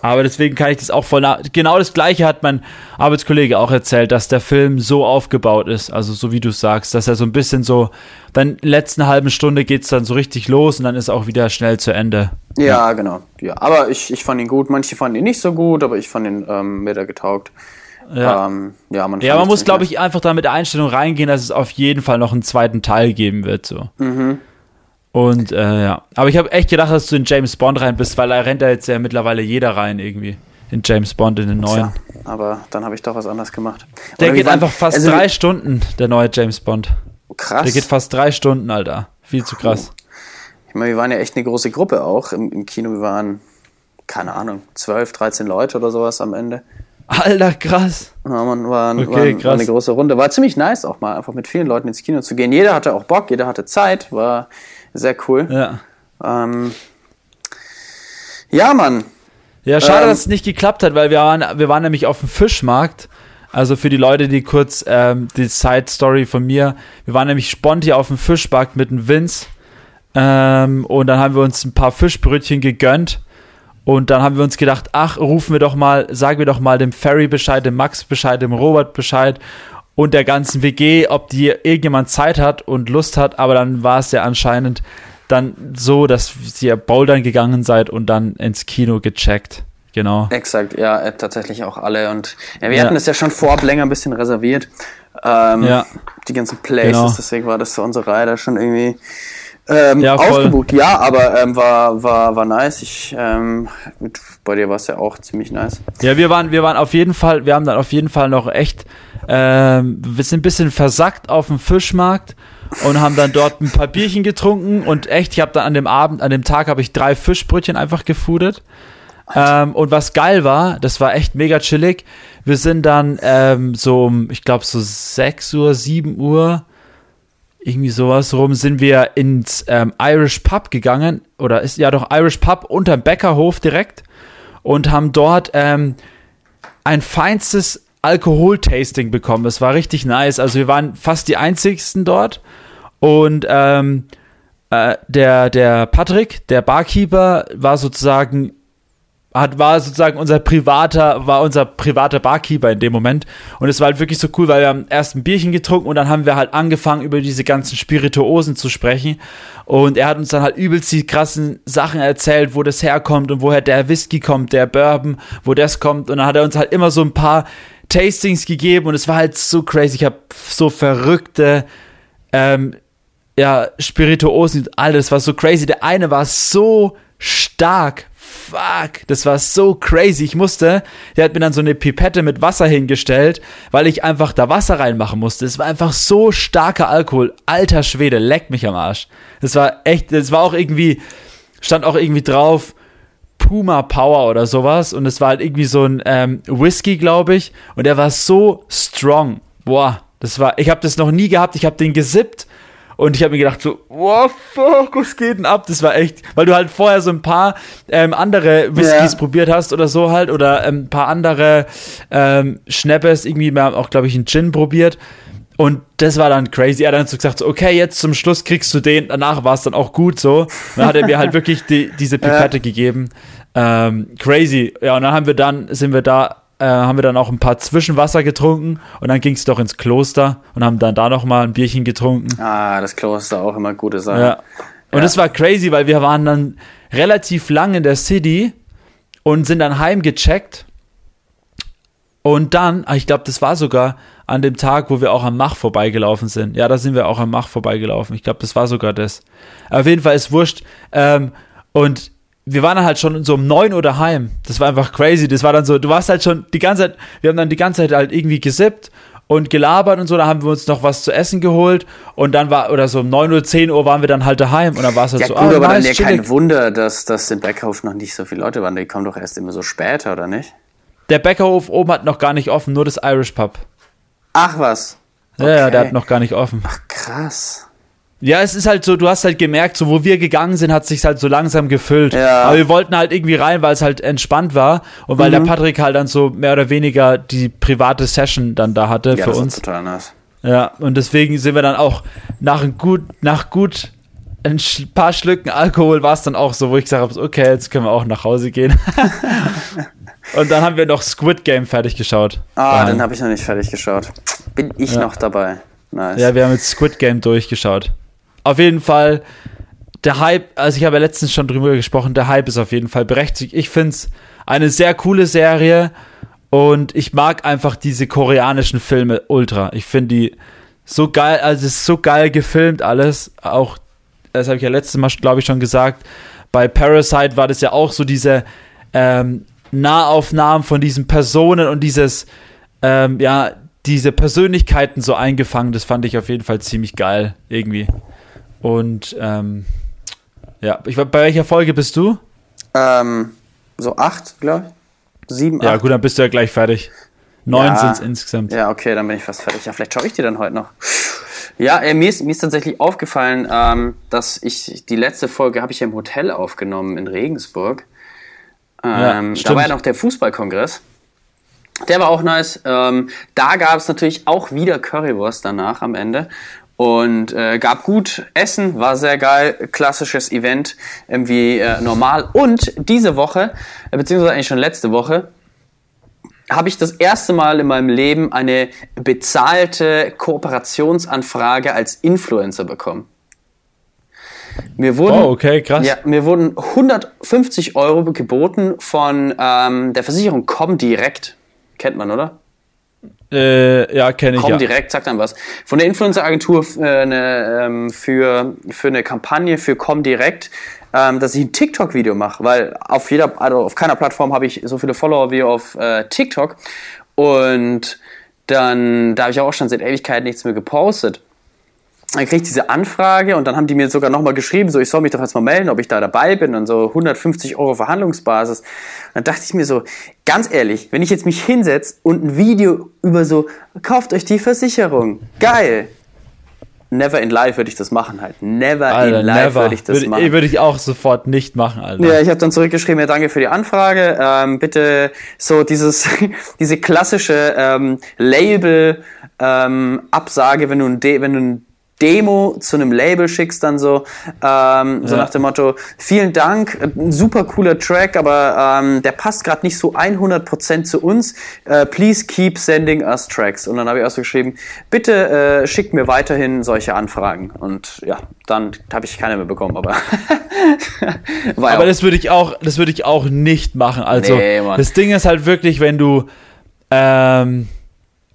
Aber deswegen kann ich das auch voll nach. Genau das gleiche hat mein Arbeitskollege auch erzählt, dass der Film so aufgebaut ist, also so wie du sagst, dass er so ein bisschen so, dann in der letzten halben Stunde geht es dann so richtig los und dann ist auch wieder schnell zu Ende. Ja, ja. genau. Ja, aber ich, ich fand ihn gut. Manche fanden ihn nicht so gut, aber ich fand ihn ähm, mir da getaugt. Ja, ähm, ja man, ja, man muss, glaube ich, einfach da mit der Einstellung reingehen, dass es auf jeden Fall noch einen zweiten Teil geben wird. So. Mhm. Und äh, ja, aber ich habe echt gedacht, dass du in James Bond rein bist, weil er rennt da jetzt ja mittlerweile jeder rein irgendwie. In James Bond, in den neuen. Tja, aber dann habe ich doch was anderes gemacht. Der geht einfach fast also, drei Stunden, der neue James Bond. Krass. Der geht fast drei Stunden, Alter. Viel zu krass. Ich meine, wir waren ja echt eine große Gruppe auch im, im Kino. Wir waren, keine Ahnung, 12, 13 Leute oder sowas am Ende. Alter, krass. Ja, man war, okay, war, krass. war, eine große Runde. War ziemlich nice auch mal, einfach mit vielen Leuten ins Kino zu gehen. Jeder hatte auch Bock, jeder hatte Zeit, war sehr cool. Ja. Ähm, ja, Mann. Ja, schade, ähm, dass es nicht geklappt hat, weil wir waren, wir waren nämlich auf dem Fischmarkt. Also für die Leute, die kurz ähm, die Side Story von mir, wir waren nämlich spontan auf dem Fischmarkt mit dem Vince ähm, und dann haben wir uns ein paar Fischbrötchen gegönnt und dann haben wir uns gedacht, ach, rufen wir doch mal, sagen wir doch mal dem Ferry Bescheid, dem Max Bescheid, dem Robert Bescheid und der ganzen WG, ob die irgendjemand Zeit hat und Lust hat, aber dann war es ja anscheinend dann so, dass ihr bouldern gegangen seid und dann ins Kino gecheckt. Genau. Exakt, ja, äh, tatsächlich auch alle. Und ja, wir ja. hatten es ja schon vorab länger ein bisschen reserviert. Ähm, ja. Die ganzen Places, genau. deswegen war das für unsere Reihe schon irgendwie ähm, ja, ausgebucht. Ja, aber ähm, war, war, war nice. Ich, ähm, bei dir war es ja auch ziemlich nice. Ja, wir waren, wir waren auf jeden Fall, wir haben dann auf jeden Fall noch echt ähm, wir sind ein bisschen versackt auf dem Fischmarkt und haben dann dort ein paar Bierchen getrunken und echt, ich habe dann an dem Abend, an dem Tag habe ich drei Fischbrötchen einfach gefudert. Ähm, und was geil war, das war echt mega chillig. Wir sind dann ähm, so um, ich glaube so 6 Uhr, 7 Uhr, irgendwie sowas rum, sind wir ins ähm, Irish Pub gegangen. Oder ist ja doch Irish Pub unterm Bäckerhof direkt und haben dort ähm, ein feinstes Alkoholtasting bekommen. Es war richtig nice. Also wir waren fast die einzigsten dort. Und ähm, äh, der, der Patrick, der Barkeeper, war sozusagen hat, war sozusagen unser privater, war unser privater Barkeeper in dem Moment. Und es war halt wirklich so cool, weil wir haben erst ein Bierchen getrunken und dann haben wir halt angefangen, über diese ganzen Spirituosen zu sprechen. Und er hat uns dann halt übelst die krassen Sachen erzählt, wo das herkommt und woher der Whisky kommt, der Bourbon, wo das kommt. Und dann hat er uns halt immer so ein paar Tastings gegeben und es war halt so crazy. Ich habe so verrückte ähm, ja, Spirituosen, alles war so crazy. Der eine war so stark. Fuck, das war so crazy. Ich musste, der hat mir dann so eine Pipette mit Wasser hingestellt, weil ich einfach da Wasser reinmachen musste. Es war einfach so starker Alkohol. Alter Schwede, leckt mich am Arsch. Das war echt, das war auch irgendwie, stand auch irgendwie drauf, Puma Power oder sowas. Und es war halt irgendwie so ein ähm, Whisky, glaube ich. Und der war so strong. Boah, das war, ich habe das noch nie gehabt. Ich habe den gesippt und ich habe mir gedacht so, wow, fuck, was geht denn ab? Das war echt, weil du halt vorher so ein paar ähm, andere Whiskys ja. probiert hast oder so halt oder ähm, ein paar andere ähm, Schnappes, irgendwie, wir haben auch, glaube ich, einen Gin probiert. Und das war dann crazy. Er hat dann so gesagt, okay, jetzt zum Schluss kriegst du den. Danach war es dann auch gut so. Dann hat er mir halt wirklich die, diese Pipette ja. gegeben. Ähm, crazy. Ja, und dann haben wir dann, sind wir da, äh, haben wir dann auch ein paar Zwischenwasser getrunken und dann ging es doch ins Kloster und haben dann da noch mal ein Bierchen getrunken. Ah, das Kloster auch immer gute Sache. Ja. Und es ja. war crazy, weil wir waren dann relativ lang in der City und sind dann heimgecheckt. Und dann, ah, ich glaube, das war sogar an dem Tag, wo wir auch am Mach vorbeigelaufen sind. Ja, da sind wir auch am Mach vorbeigelaufen. Ich glaube, das war sogar das. Auf jeden Fall ist wurscht. Ähm, und wir waren dann halt schon so um neun Uhr daheim. Das war einfach crazy. Das war dann so, du warst halt schon die ganze Zeit, wir haben dann die ganze Zeit halt irgendwie gesippt und gelabert und so, da haben wir uns noch was zu essen geholt und dann war, oder so um 9 Uhr, 10 Uhr waren wir dann halt daheim und dann war es halt ja, so, gut, ah, aber nice, dann ja kein Wunder, dass, dass im Bäckerhof noch nicht so viele Leute waren, die kommen doch erst immer so später, oder nicht? Der Bäckerhof oben hat noch gar nicht offen, nur das Irish Pub. Ach was. Okay. Ja, ja, der hat noch gar nicht offen. Ach krass. Ja, es ist halt so, du hast halt gemerkt, so wo wir gegangen sind, hat sich halt so langsam gefüllt. Ja. Aber wir wollten halt irgendwie rein, weil es halt entspannt war und weil mhm. der Patrick halt dann so mehr oder weniger die private Session dann da hatte ja, für das uns. Total nice. Ja, und deswegen sind wir dann auch nach ein gut, nach gut ein paar Schlücken Alkohol war es dann auch so, wo ich gesagt habe, okay, jetzt können wir auch nach Hause gehen. Und dann haben wir noch Squid Game fertig geschaut. Ah, dann. den habe ich noch nicht fertig geschaut. Bin ich ja. noch dabei. Nice. Ja, wir haben jetzt Squid Game durchgeschaut. Auf jeden Fall, der Hype, also ich habe ja letztens schon drüber gesprochen, der Hype ist auf jeden Fall berechtigt. Ich finde es eine sehr coole Serie und ich mag einfach diese koreanischen Filme ultra. Ich finde die so geil, also es ist so geil gefilmt alles. Auch, das habe ich ja letztes Mal, glaube ich, schon gesagt. Bei Parasite war das ja auch so diese ähm, Nahaufnahmen von diesen Personen und dieses, ähm, ja, diese Persönlichkeiten so eingefangen, das fand ich auf jeden Fall ziemlich geil, irgendwie. Und ähm, ja, ich, bei welcher Folge bist du? Ähm, so acht, glaube ich. Sieben, Ja, acht. gut, dann bist du ja gleich fertig. Neun ja, sind es insgesamt. Ja, okay, dann bin ich fast fertig. Ja, vielleicht schaue ich die dann heute noch. Ja, äh, mir, ist, mir ist tatsächlich aufgefallen, ähm, dass ich die letzte Folge habe ich ja im Hotel aufgenommen in Regensburg. Ähm, ja, da war ja noch der Fußballkongress. Der war auch nice. Ähm, da gab es natürlich auch wieder Currywurst danach am Ende. Und äh, gab gut Essen, war sehr geil, klassisches Event, irgendwie äh, normal. Und diese Woche, äh, beziehungsweise eigentlich schon letzte Woche, habe ich das erste Mal in meinem Leben eine bezahlte Kooperationsanfrage als Influencer bekommen. Mir wurden, oh, okay, krass. Ja, mir wurden 150 Euro geboten von ähm, der Versicherung Comdirect. Kennt man, oder? Äh, ja, kenne ich. Comdirect, ja. sagt dann was. Von der Influencer-Agentur äh, eine, ähm, für, für eine Kampagne für Comdirect, ähm, dass ich ein TikTok-Video mache, weil auf jeder, also auf keiner Plattform habe ich so viele Follower wie auf äh, TikTok. Und dann, da habe ich auch schon seit Ewigkeit nichts mehr gepostet dann kriege ich diese Anfrage und dann haben die mir sogar nochmal geschrieben, so ich soll mich doch jetzt mal melden, ob ich da dabei bin und so 150 Euro Verhandlungsbasis. Und dann dachte ich mir so, ganz ehrlich, wenn ich jetzt mich hinsetze und ein Video über so, kauft euch die Versicherung, geil. Never in life würde ich das machen halt. Never Alter, in life würde ich das würde, machen. Würde ich auch sofort nicht machen, Alter. Ja, ich habe dann zurückgeschrieben, ja, danke für die Anfrage. Ähm, bitte so dieses, diese klassische ähm, Label ähm, Absage, wenn du ein, wenn du ein Demo zu einem Label schickst, dann so, ähm, so nach dem Motto, vielen Dank, ein super cooler Track, aber ähm, der passt gerade nicht so 100% zu uns. Äh, please keep sending us tracks. Und dann habe ich auch so geschrieben, bitte äh, schickt mir weiterhin solche Anfragen. Und ja, dann habe ich keine mehr bekommen, aber. aber das würde ich auch, das würde ich auch nicht machen. Also nee, das Ding ist halt wirklich, wenn du, ähm,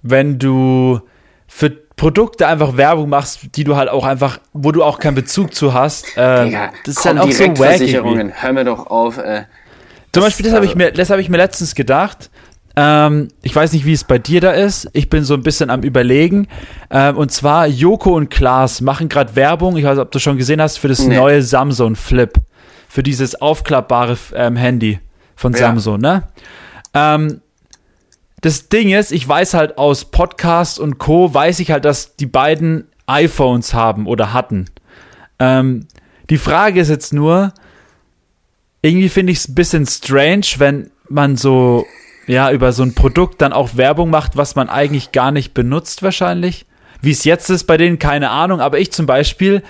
wenn du für Produkte einfach Werbung machst, die du halt auch einfach, wo du auch keinen Bezug zu hast. Äh, Digga, das ist dann auch so wacky. Hör mir doch auf. Äh, Zum Beispiel, das habe ich, mir, hab ich mir letztens gedacht. Ähm, ich weiß nicht, wie es bei dir da ist. Ich bin so ein bisschen am Überlegen. Ähm, und zwar Joko und Klaas machen gerade Werbung. Ich weiß nicht, ob du schon gesehen hast für das nee. neue Samsung Flip. für dieses aufklappbare ähm, Handy von Ja. Samsung, ne? Ähm, das Ding ist, ich weiß halt aus Podcast und Co. weiß ich halt, dass die beiden iPhones haben oder hatten. Ähm, die Frage ist jetzt nur, irgendwie finde ich es ein bisschen strange, wenn man so, ja, über so ein Produkt dann auch Werbung macht, was man eigentlich gar nicht benutzt wahrscheinlich. Wie es jetzt ist bei denen, keine Ahnung, aber ich zum Beispiel,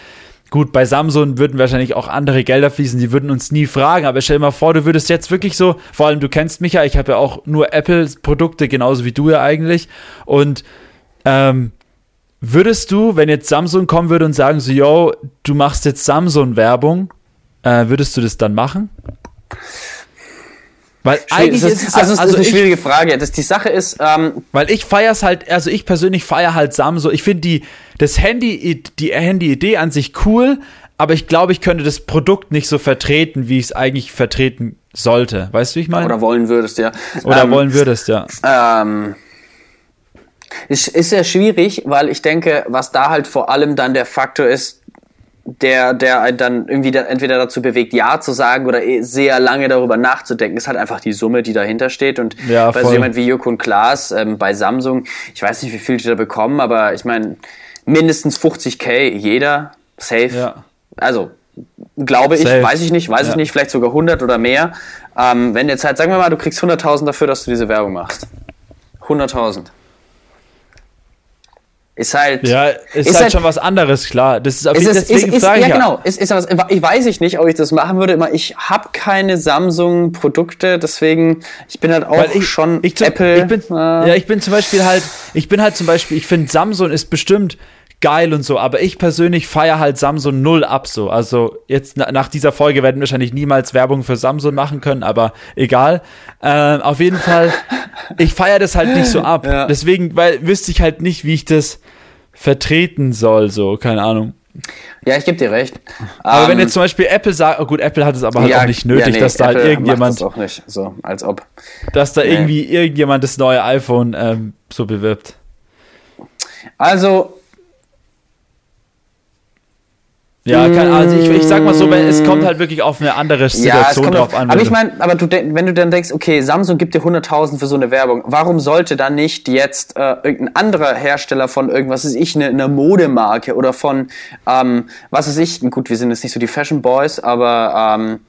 gut, bei Samsung würden wahrscheinlich auch andere Gelder fließen, die würden uns nie fragen, aber stell dir mal vor, du würdest jetzt wirklich so, vor allem du kennst mich ja, ich habe ja auch nur Apple-Produkte, genauso wie du ja eigentlich, und ähm, würdest du, wenn jetzt Samsung kommen würde und sagen so, yo, du machst jetzt Samsung-Werbung, äh, würdest du das dann machen? Weil eigentlich ist es also, es ist eine ich, schwierige Frage. Das, die Sache ist, ähm, weil ich feier's halt, also ich persönlich feier halt Samsung. Ich finde die, das Handy, die Handy-Idee an sich cool, aber ich glaube, ich könnte das Produkt nicht so vertreten, wie ich es eigentlich vertreten sollte. Weißt du, wie ich meine? oder wollen würdest, ja. Oder ähm, wollen würdest, ja. Ähm, ist, ist sehr schwierig, weil ich denke, was da halt vor allem dann der Faktor ist, der, der einen dann irgendwie da, entweder dazu bewegt, Ja zu sagen oder eh sehr lange darüber nachzudenken, ist halt einfach die Summe, die dahinter steht. Und Ja, bei so jemand wie und Klaas ähm, bei Samsung, ich weiß nicht, wie viel die da bekommen, aber ich meine, mindestens 50k jeder, safe. Ja. Also, glaube ich, Safe. weiß ich nicht, weiß Ja. ich nicht, vielleicht sogar 100 oder mehr. Ähm, wenn jetzt halt, sagen wir mal, du kriegst 100.000 dafür, dass du diese Werbung machst. 100.000. Ist halt. Ja, ist, Ist halt, halt- schon was anderes, klar. Das ist auf Ist ist, deswegen ist, frage ja, genau. Ist, ist was, ich weiß ich nicht, ob ich das machen würde. Immer, Ich habe keine Samsung-Produkte, deswegen ich bin halt auch ich, schon ich zum, Apple. Ich bin, äh, ja, ich bin zum Beispiel halt, ich bin halt zum Beispiel, ich finde Samsung ist bestimmt geil und so, aber ich persönlich feiere halt Samsung null ab so. Also jetzt na, nach dieser Folge werden wir wahrscheinlich niemals Werbung für Samsung machen können, aber egal. Ähm, auf jeden Fall, ich feiere das halt nicht so ab. Ja. Deswegen, weil wüsste ich halt nicht, wie ich das vertreten soll, so, keine Ahnung. ja, ich gebe dir recht. Aber wenn Ähm, jetzt zum Beispiel Apple sagt, oh gut, Apple hat es aber halt auch nicht nötig, ja, nee, dass da halt Apple irgendjemand Macht das auch nicht, so, als ob. dass da Nee. irgendwie irgendjemand das neue iPhone ähm, so bewirbt. Also, Ja, kann, also ich, ich sag mal so, wenn, es kommt halt wirklich auf eine andere ja, es Situation kommt drauf an. Aber ich meine, aber du, wenn du dann denkst, okay, Samsung gibt dir 100.000 für so eine Werbung, warum sollte dann nicht jetzt äh, irgendein anderer Hersteller von irgendwas, weiß ich, eine, eine Modemarke oder von, ähm, was weiß ich, gut, wir sind jetzt nicht so die Fashion Boys, aber ähm,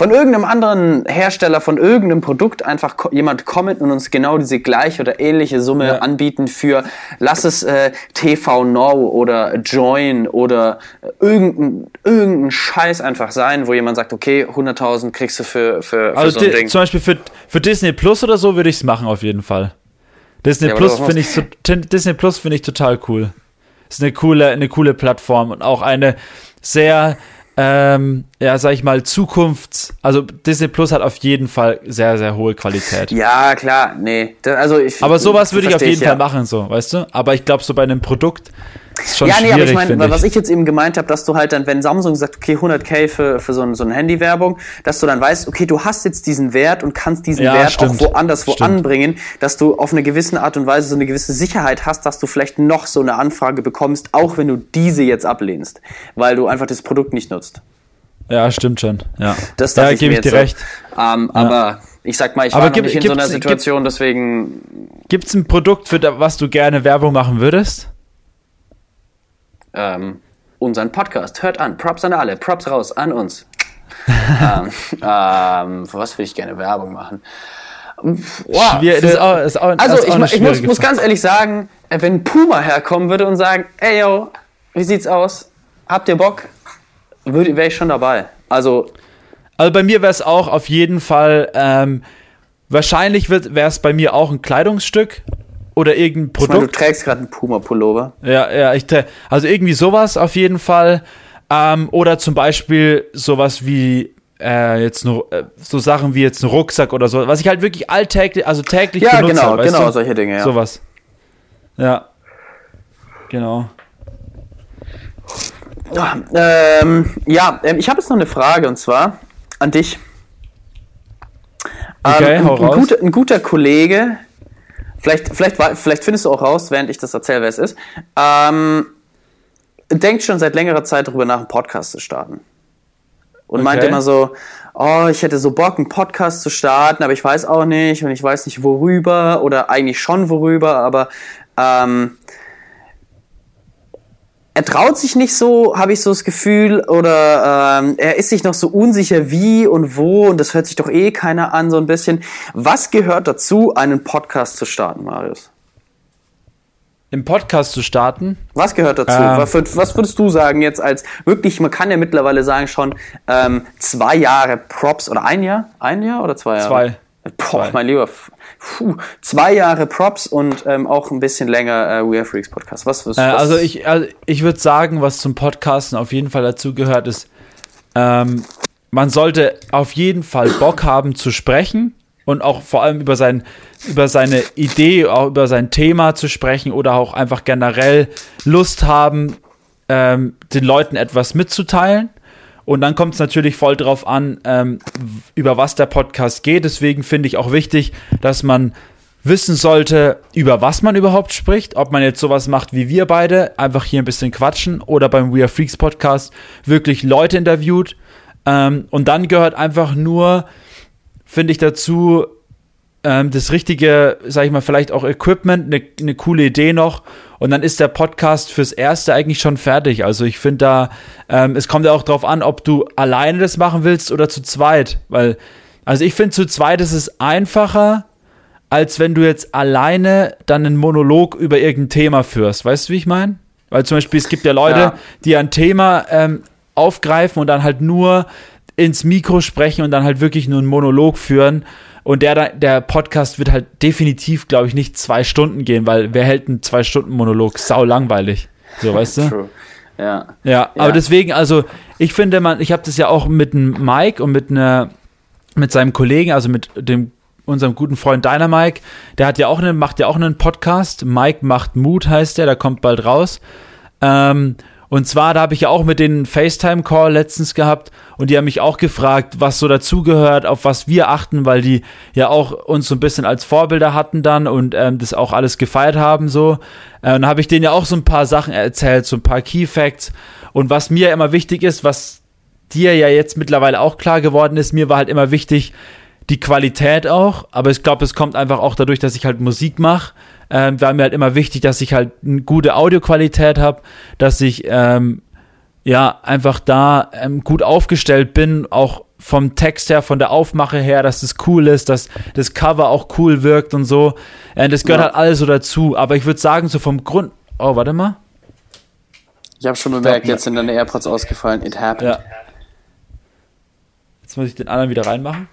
von irgendeinem anderen Hersteller, von irgendeinem Produkt einfach ko jemand kommen und uns genau diese gleiche oder ähnliche Summe Ja. anbieten für, lass es äh, TV Now oder Join oder äh, irgendein, irgendein Scheiß einfach sein, wo jemand sagt, okay, 100.000 kriegst du für, für, für also so ein di- Ding. zum Beispiel für, für Disney Plus oder so würde ich es machen auf jeden Fall. Disney Ja, Plus finde ich so, Disney Plus finde ich total cool. Ist eine coole, eine coole Plattform und auch eine sehr, ähm, ja, sag ich mal, Zukunfts-, also Disney Plus hat auf jeden Fall sehr, sehr hohe Qualität. Ja, klar, nee. Da, also ich, Aber sowas würde ich auf jeden ja. Fall machen, so, weißt du? Aber ich glaube, so bei einem Produkt Ja, nee, aber ich meine, was ich jetzt eben gemeint habe, dass du halt dann, wenn Samsung sagt, okay, 100k für, für so, ein, so eine Handywerbung, dass du dann weißt, okay, du hast jetzt diesen Wert und kannst diesen Ja, Wert stimmt. auch woanders wo Stimmt. anbringen, dass du auf eine gewisse Art und Weise so eine gewisse Sicherheit hast, dass du vielleicht noch so eine Anfrage bekommst, auch wenn du diese jetzt ablehnst, weil du einfach das Produkt nicht nutzt. Ja, stimmt schon. Ja, Das da dachte gebe ich dir jetzt recht. so. Ähm, Aber ich sag mal, ich Aber war noch gibt- nicht in so einer gibt's- gibt- Situation, deswegen Gibt es ein Produkt, für da, was du gerne Werbung machen würdest? Ähm, unseren Podcast. Hört an. Props an alle. Props raus an uns. ähm, ähm, für was will ich gerne Werbung machen? Boah, Schwier- das ist auch, ist auch, also ist auch ich, ich muss, muss ganz ehrlich sagen, wenn Puma herkommen würde und sagen, ey yo, wie sieht's aus? Habt ihr Bock? Wäre ich schon dabei. Also Also bei mir wäre es auch auf jeden Fall, ähm, wahrscheinlich wäre es bei mir auch ein Kleidungsstück oder irgendein ich meine, du Produkt. trägst gerade einen Puma-Pullover. Ja, ja, ich trä- also irgendwie sowas auf jeden Fall. Ähm, oder zum Beispiel sowas wie äh, jetzt nur äh, so Sachen wie jetzt ein Rucksack oder so, was ich halt wirklich alltäglich, also täglich Ja, benutze. genau, weißt genau, du? solche Dinge, ja. Sowas. Ja. Genau. Ähm, ja, ähm, ich habe jetzt noch eine Frage und zwar an dich. Okay, ähm, hau ein, raus. guter, ein guter Kollege, vielleicht, vielleicht, vielleicht findest du auch raus, während ich das erzähle, wer es ist, ähm, denkt schon seit längerer Zeit darüber nach, einen Podcast zu starten. und meinte immer so, oh, ich hätte so Bock, einen Podcast zu starten, aber ich weiß auch nicht und ich weiß nicht worüber oder eigentlich schon worüber, aber ähm, er traut sich nicht so, habe ich so das Gefühl, oder ähm, er ist sich noch so unsicher, wie und wo, und das hört sich doch eh keiner an, so ein bisschen. Was gehört dazu, einen Podcast zu starten, Marius? Im Podcast zu starten? Was gehört dazu? Ähm, was, was, würdest du sagen jetzt als wirklich, man kann ja mittlerweile sagen schon ähm, zwei Jahre Props oder ein Jahr? Ein Jahr oder zwei Jahre? Zwei. Boah, zwei. mein Lieber, Puh, zwei Jahre Props und ähm, auch ein bisschen länger äh, We Are Freaks Podcast. Was, was, äh, also ich, also ich würde sagen, was zum Podcasten auf jeden Fall dazu gehört, ist, ähm, man sollte auf jeden Fall Bock haben zu sprechen und auch vor allem über, sein, über seine Idee, auch über sein Thema zu sprechen oder auch einfach generell Lust haben, ähm, den Leuten etwas mitzuteilen. Und dann kommt es natürlich voll drauf an, ähm, über was der Podcast geht. Deswegen finde ich auch wichtig, dass man wissen sollte, über was man überhaupt spricht. Ob man jetzt sowas macht wie wir beide, einfach hier ein bisschen quatschen oder beim We Are Freaks Podcast wirklich Leute interviewt. Ähm, und dann gehört einfach nur, finde ich dazu, ähm, das richtige, sag ich mal, vielleicht auch Equipment, eine ne coole Idee noch. Und dann ist der Podcast fürs Erste eigentlich schon fertig. Also ich finde da, ähm, es kommt ja auch drauf an, ob du alleine das machen willst oder zu zweit. Weil, also ich finde zu zweit ist es einfacher, als wenn du jetzt alleine dann einen Monolog über irgendein Thema führst. Weißt du, wie ich meine? Weil zum Beispiel, es gibt ja Leute, ja. die ein Thema ähm, aufgreifen und dann halt nur ins Mikro sprechen und dann halt wirklich nur einen Monolog führen. Und der, der Podcast wird halt definitiv, glaube ich, nicht zwei Stunden gehen, weil wer hält einen zwei Stunden Monolog? Sau langweilig. So, weißt du? True. Ja. ja. Ja, aber deswegen, also ich finde, man, ich habe das ja auch mit einem Mike und mit einer, mit seinem Kollegen, also mit dem unserem guten Freund Dynamike, der hat ja auch einen, macht ja auch einen Podcast. Mike macht Mut heißt der, der kommt bald raus. Ähm, und zwar, da habe ich ja auch mit den FaceTime-Call letztens gehabt und die haben mich auch gefragt, was so dazugehört, auf was wir achten, weil die ja auch uns so ein bisschen als Vorbilder hatten dann und ähm, das auch alles gefeiert haben so. Äh, und habe ich denen ja auch so ein paar Sachen erzählt, so ein paar Key Facts. Und was mir immer wichtig ist, was dir ja jetzt mittlerweile auch klar geworden ist, mir war halt immer wichtig, die Qualität auch, aber ich glaube, es kommt einfach auch dadurch, dass ich halt Musik mache ähm, war mir halt immer wichtig, dass ich halt eine gute Audioqualität habe, dass ich ähm, ja einfach da ähm, gut aufgestellt bin, auch vom Text her, von der Aufmache her, dass das cool ist, dass das Cover auch cool wirkt und so. Äh, das gehört ja. halt alles so dazu. Aber ich würde sagen, so vom Grund. Oh, warte mal. Ich habe schon bemerkt, jetzt sind deine AirPods ausgefallen. It happened. Ja. Jetzt muss ich den anderen wieder reinmachen.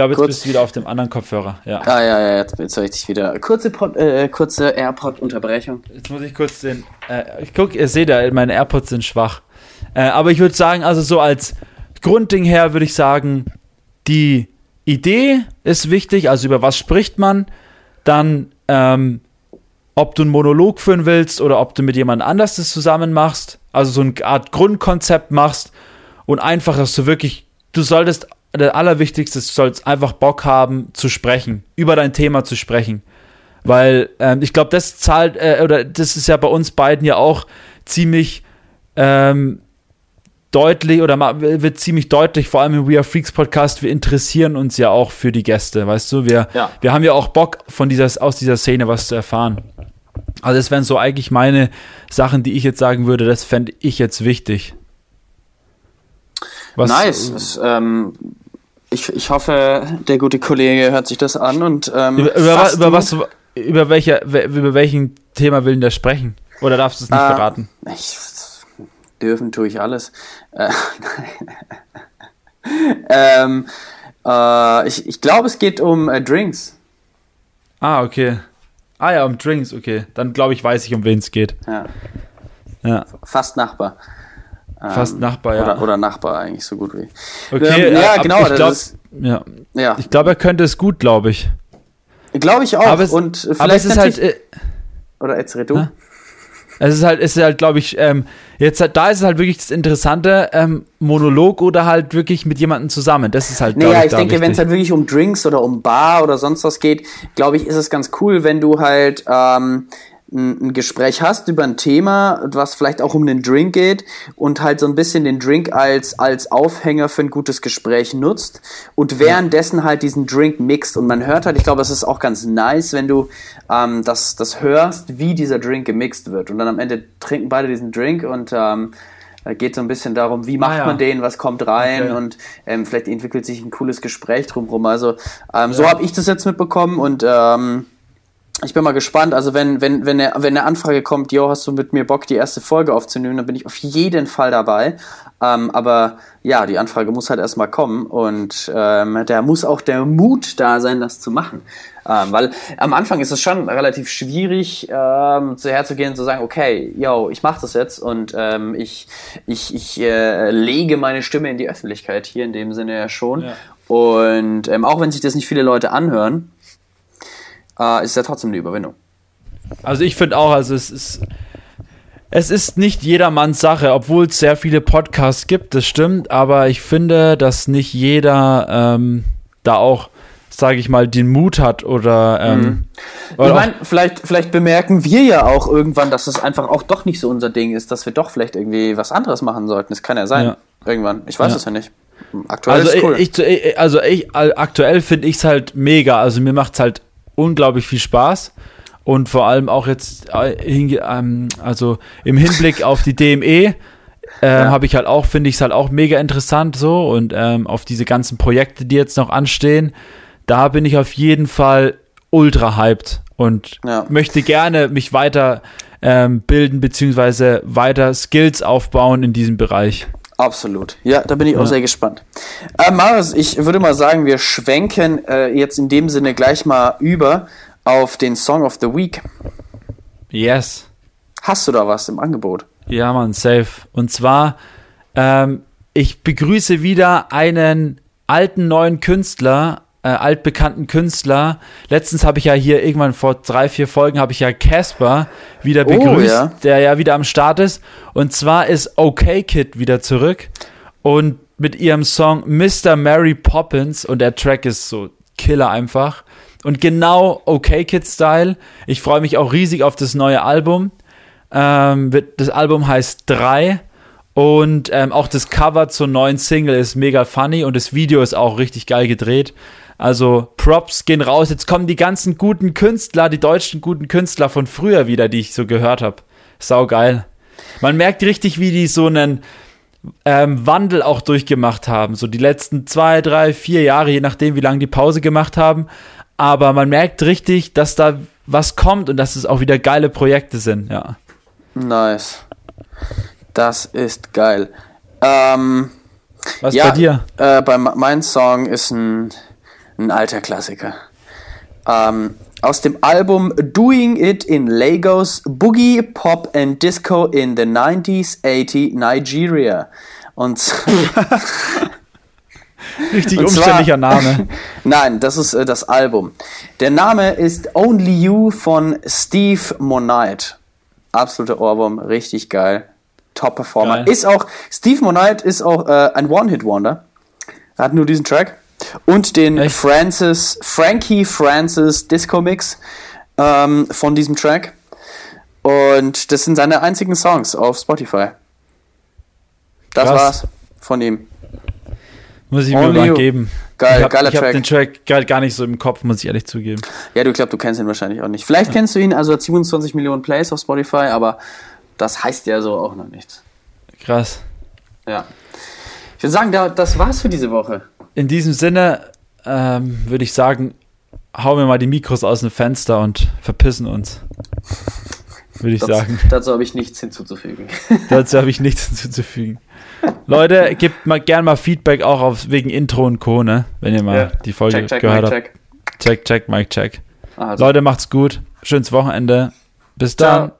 Ich glaube, jetzt Kurz. bist du wieder auf dem anderen Kopfhörer. Ja. Ah, ja, ja, jetzt, jetzt höre ich dich wieder. Kurze, Pod, äh, kurze AirPod-Unterbrechung. Jetzt muss ich kurz den. Äh, ich guck, ihr seht ja, meine AirPods sind schwach. Äh, aber ich würde sagen, also so als Grundding her würde ich sagen, die Idee ist wichtig, also über was spricht man. Dann, ähm, ob du einen Monolog führen willst oder ob du mit jemand anders das zusammen machst. Also so eine Art Grundkonzept machst und einfach, dass du wirklich, du solltest der Allerwichtigste, du sollst einfach Bock haben zu sprechen, über dein Thema zu sprechen. Weil ähm, ich glaube, das zahlt, äh, oder das ist ja bei uns beiden ja auch ziemlich ähm, deutlich oder wird ziemlich deutlich, vor allem im We Are Freaks Podcast, wir interessieren uns ja auch für die Gäste, weißt du? Wir, ja. wir haben ja auch Bock, von dieser, aus dieser Szene was zu erfahren. Also, das wären so eigentlich meine Sachen, die ich jetzt sagen würde, das fände ich jetzt wichtig. Was, nice. Es, ähm, ich, ich hoffe, der gute Kollege hört sich das an und ähm, über, über, über was über welche über welchen Thema will denn der sprechen? Oder darfst du es nicht äh, verraten? Ich, dürfen tue ich alles. Äh, ähm, äh, ich ich glaube, es geht um äh, Drinks. Ah, okay. Ah ja, um Drinks, okay. Dann glaube ich, weiß ich, um wen es geht. Ja. ja. Fast Nachbar. Fast ähm, Nachbar, ja. Oder, oder, Nachbar eigentlich so gut wie. Okay, ähm, ja, genau. Ich glaube, ja. ja. Ich glaube, er könnte es gut, glaube ich. Glaube ich auch. Aber es, und vielleicht aber es ist halt. Äh, oder jetzt red du. Na? Es ist halt, es ist halt, glaube ich, ähm, jetzt da ist es halt wirklich das Interessante, ähm, Monolog oder halt wirklich mit jemandem zusammen. Das ist halt. Naja, ich, ich denke, wenn es halt wirklich um Drinks oder um Bar oder sonst was geht, glaube ich, ist es ganz cool, wenn du halt ähm, ein, Gespräch hast über ein Thema, was vielleicht auch um den Drink geht und halt so ein bisschen den Drink als, als Aufhänger für ein gutes Gespräch nutzt und währenddessen halt diesen Drink mixt und man hört halt, ich glaube, es ist auch ganz nice, wenn du ähm, das, das hörst, wie dieser Drink gemixt wird und dann am Ende trinken beide diesen Drink und ähm, da geht so ein bisschen darum, wie macht Ah, ja. man den, was kommt rein Okay. und ähm, vielleicht entwickelt sich ein cooles Gespräch drumherum. Also ähm, so habe ich das jetzt mitbekommen und ähm, ich bin mal gespannt. Also wenn wenn wenn eine, wenn eine Anfrage kommt, jo, hast du mit mir Bock, die erste Folge aufzunehmen, dann bin ich auf jeden Fall dabei. Ähm, aber ja, die Anfrage muss halt erstmal kommen und ähm, da muss auch der Mut da sein, das zu machen. Ähm, weil am Anfang ist es schon relativ schwierig, ähm, zu herzugehen und zu sagen, okay, yo, ich mache das jetzt und ähm, ich, ich, ich äh, lege meine Stimme in die Öffentlichkeit hier in dem Sinne ja schon. Ja. Und ähm, auch wenn sich das nicht viele Leute anhören, äh, ist ja trotzdem eine Überwindung. Also ich finde auch, also es ist, es ist nicht jedermanns Sache, obwohl es sehr viele Podcasts gibt, das stimmt, aber ich finde, dass nicht jeder ähm, da auch, sage ich mal, den Mut hat oder, ähm, Ich oder auch- meine, vielleicht, vielleicht bemerken wir ja auch irgendwann, dass es einfach auch doch nicht so unser Ding ist, dass wir doch vielleicht irgendwie was anderes machen sollten. Das kann ja sein. Ja. Irgendwann. Ich weiß Ja. es ja nicht. Aktuell Also ist cool. ich, ich, ich- also ich, aktuell finde ich es halt mega. Also mir macht es halt unglaublich viel Spaß. Und vor allem auch jetzt, äh, ähm, also im Hinblick auf die DME, ähm, Ja. habe ich halt auch, finde ich es halt auch mega interessant so. Und ähm, auf diese ganzen Projekte, die jetzt noch anstehen, da bin ich auf jeden Fall ultra hyped und Ja. möchte gerne mich weiter ähm, bilden, beziehungsweise weiter Skills aufbauen in diesem Bereich. Absolut. Ja, da bin ich auch Ja. sehr gespannt. Äh, Marius, ich würde mal sagen, wir schwenken äh, jetzt in dem Sinne gleich mal über auf den Song of the Week. Yes. Hast du da was im Angebot? Ja, Mann, safe. Und zwar, ähm, ich begrüße wieder einen alten neuen Künstler, äh, altbekannten Künstler. Letztens habe ich ja hier irgendwann vor drei, vier Folgen habe ich ja Casper wieder Oh, begrüßt, ja. der ja wieder am Start ist. Und zwar ist OK Kid wieder zurück und mit ihrem Song Mr. Mary Poppins und der Track ist so Killer einfach. Und genau OK Kid Style. Ich freue mich auch riesig auf das neue Album. Ähm, das Album heißt 3 und ähm, auch das Cover zur neuen Single ist mega funny und das Video ist auch richtig geil gedreht. Also Props gehen raus. Jetzt kommen die ganzen guten Künstler, die deutschen guten Künstler von früher wieder, die ich so gehört habe. Sau geil. Man merkt richtig, wie die so einen ähm, Wandel auch durchgemacht haben. So die letzten zwei, drei, vier Jahre, je nachdem, wie lange die Pause gemacht haben. Aber man merkt richtig, dass da was kommt und dass es auch wieder geile Projekte sind, ja. Nice. Das ist geil. Ähm, Was ja, bei dir? Äh, bei mein Song ist ein, ein alter Klassiker. Ähm, aus dem Album Doing It in Lagos, Boogie, Pop and Disco in the 90s, 80 Nigeria. Und Richtig Und zwar- umständlicher Name. Nein, das ist äh, das Album. Der Name ist Only You von Steve Monite. Absoluter Ohrwurm, richtig geil. Top Performer. Geil. Ist auch, Steve Monite ist auch äh, ein One-Hit-Wonder. Er hat nur diesen Track. Und den Echt? Francis, Frankie Francis Disco Mix ähm, von diesem Track. Und das sind seine einzigen Songs auf Spotify. Das Krass. war's von ihm. Muss ich mir Only mal You. geben. Geil, ich hab, geiler ich hab Track. den Track gar, gar nicht so im Kopf, muss ich ehrlich zugeben. Ja, du glaubst, du kennst ihn wahrscheinlich auch nicht. Vielleicht kennst du ihn, also hat 27 Millionen Plays auf Spotify, aber das heißt ja so auch noch nichts. Krass. Ja. Ich würde sagen, da, das war's für diese Woche. In diesem Sinne ähm, würde ich sagen, hauen wir mal die Mikros aus dem Fenster und verpissen uns. Würde ich Das, sagen. Dazu habe ich nichts hinzuzufügen. Dazu habe ich nichts hinzuzufügen. Leute, gebt mal gern mal Feedback auch auf, wegen Intro und Co., ne? Wenn ihr mal Ja. die Folge check, check, gehört Mike, habt. check. Check, check, Mike, check. Also, Leute, macht's gut. Schönes Wochenende. Bis Ciao. dann.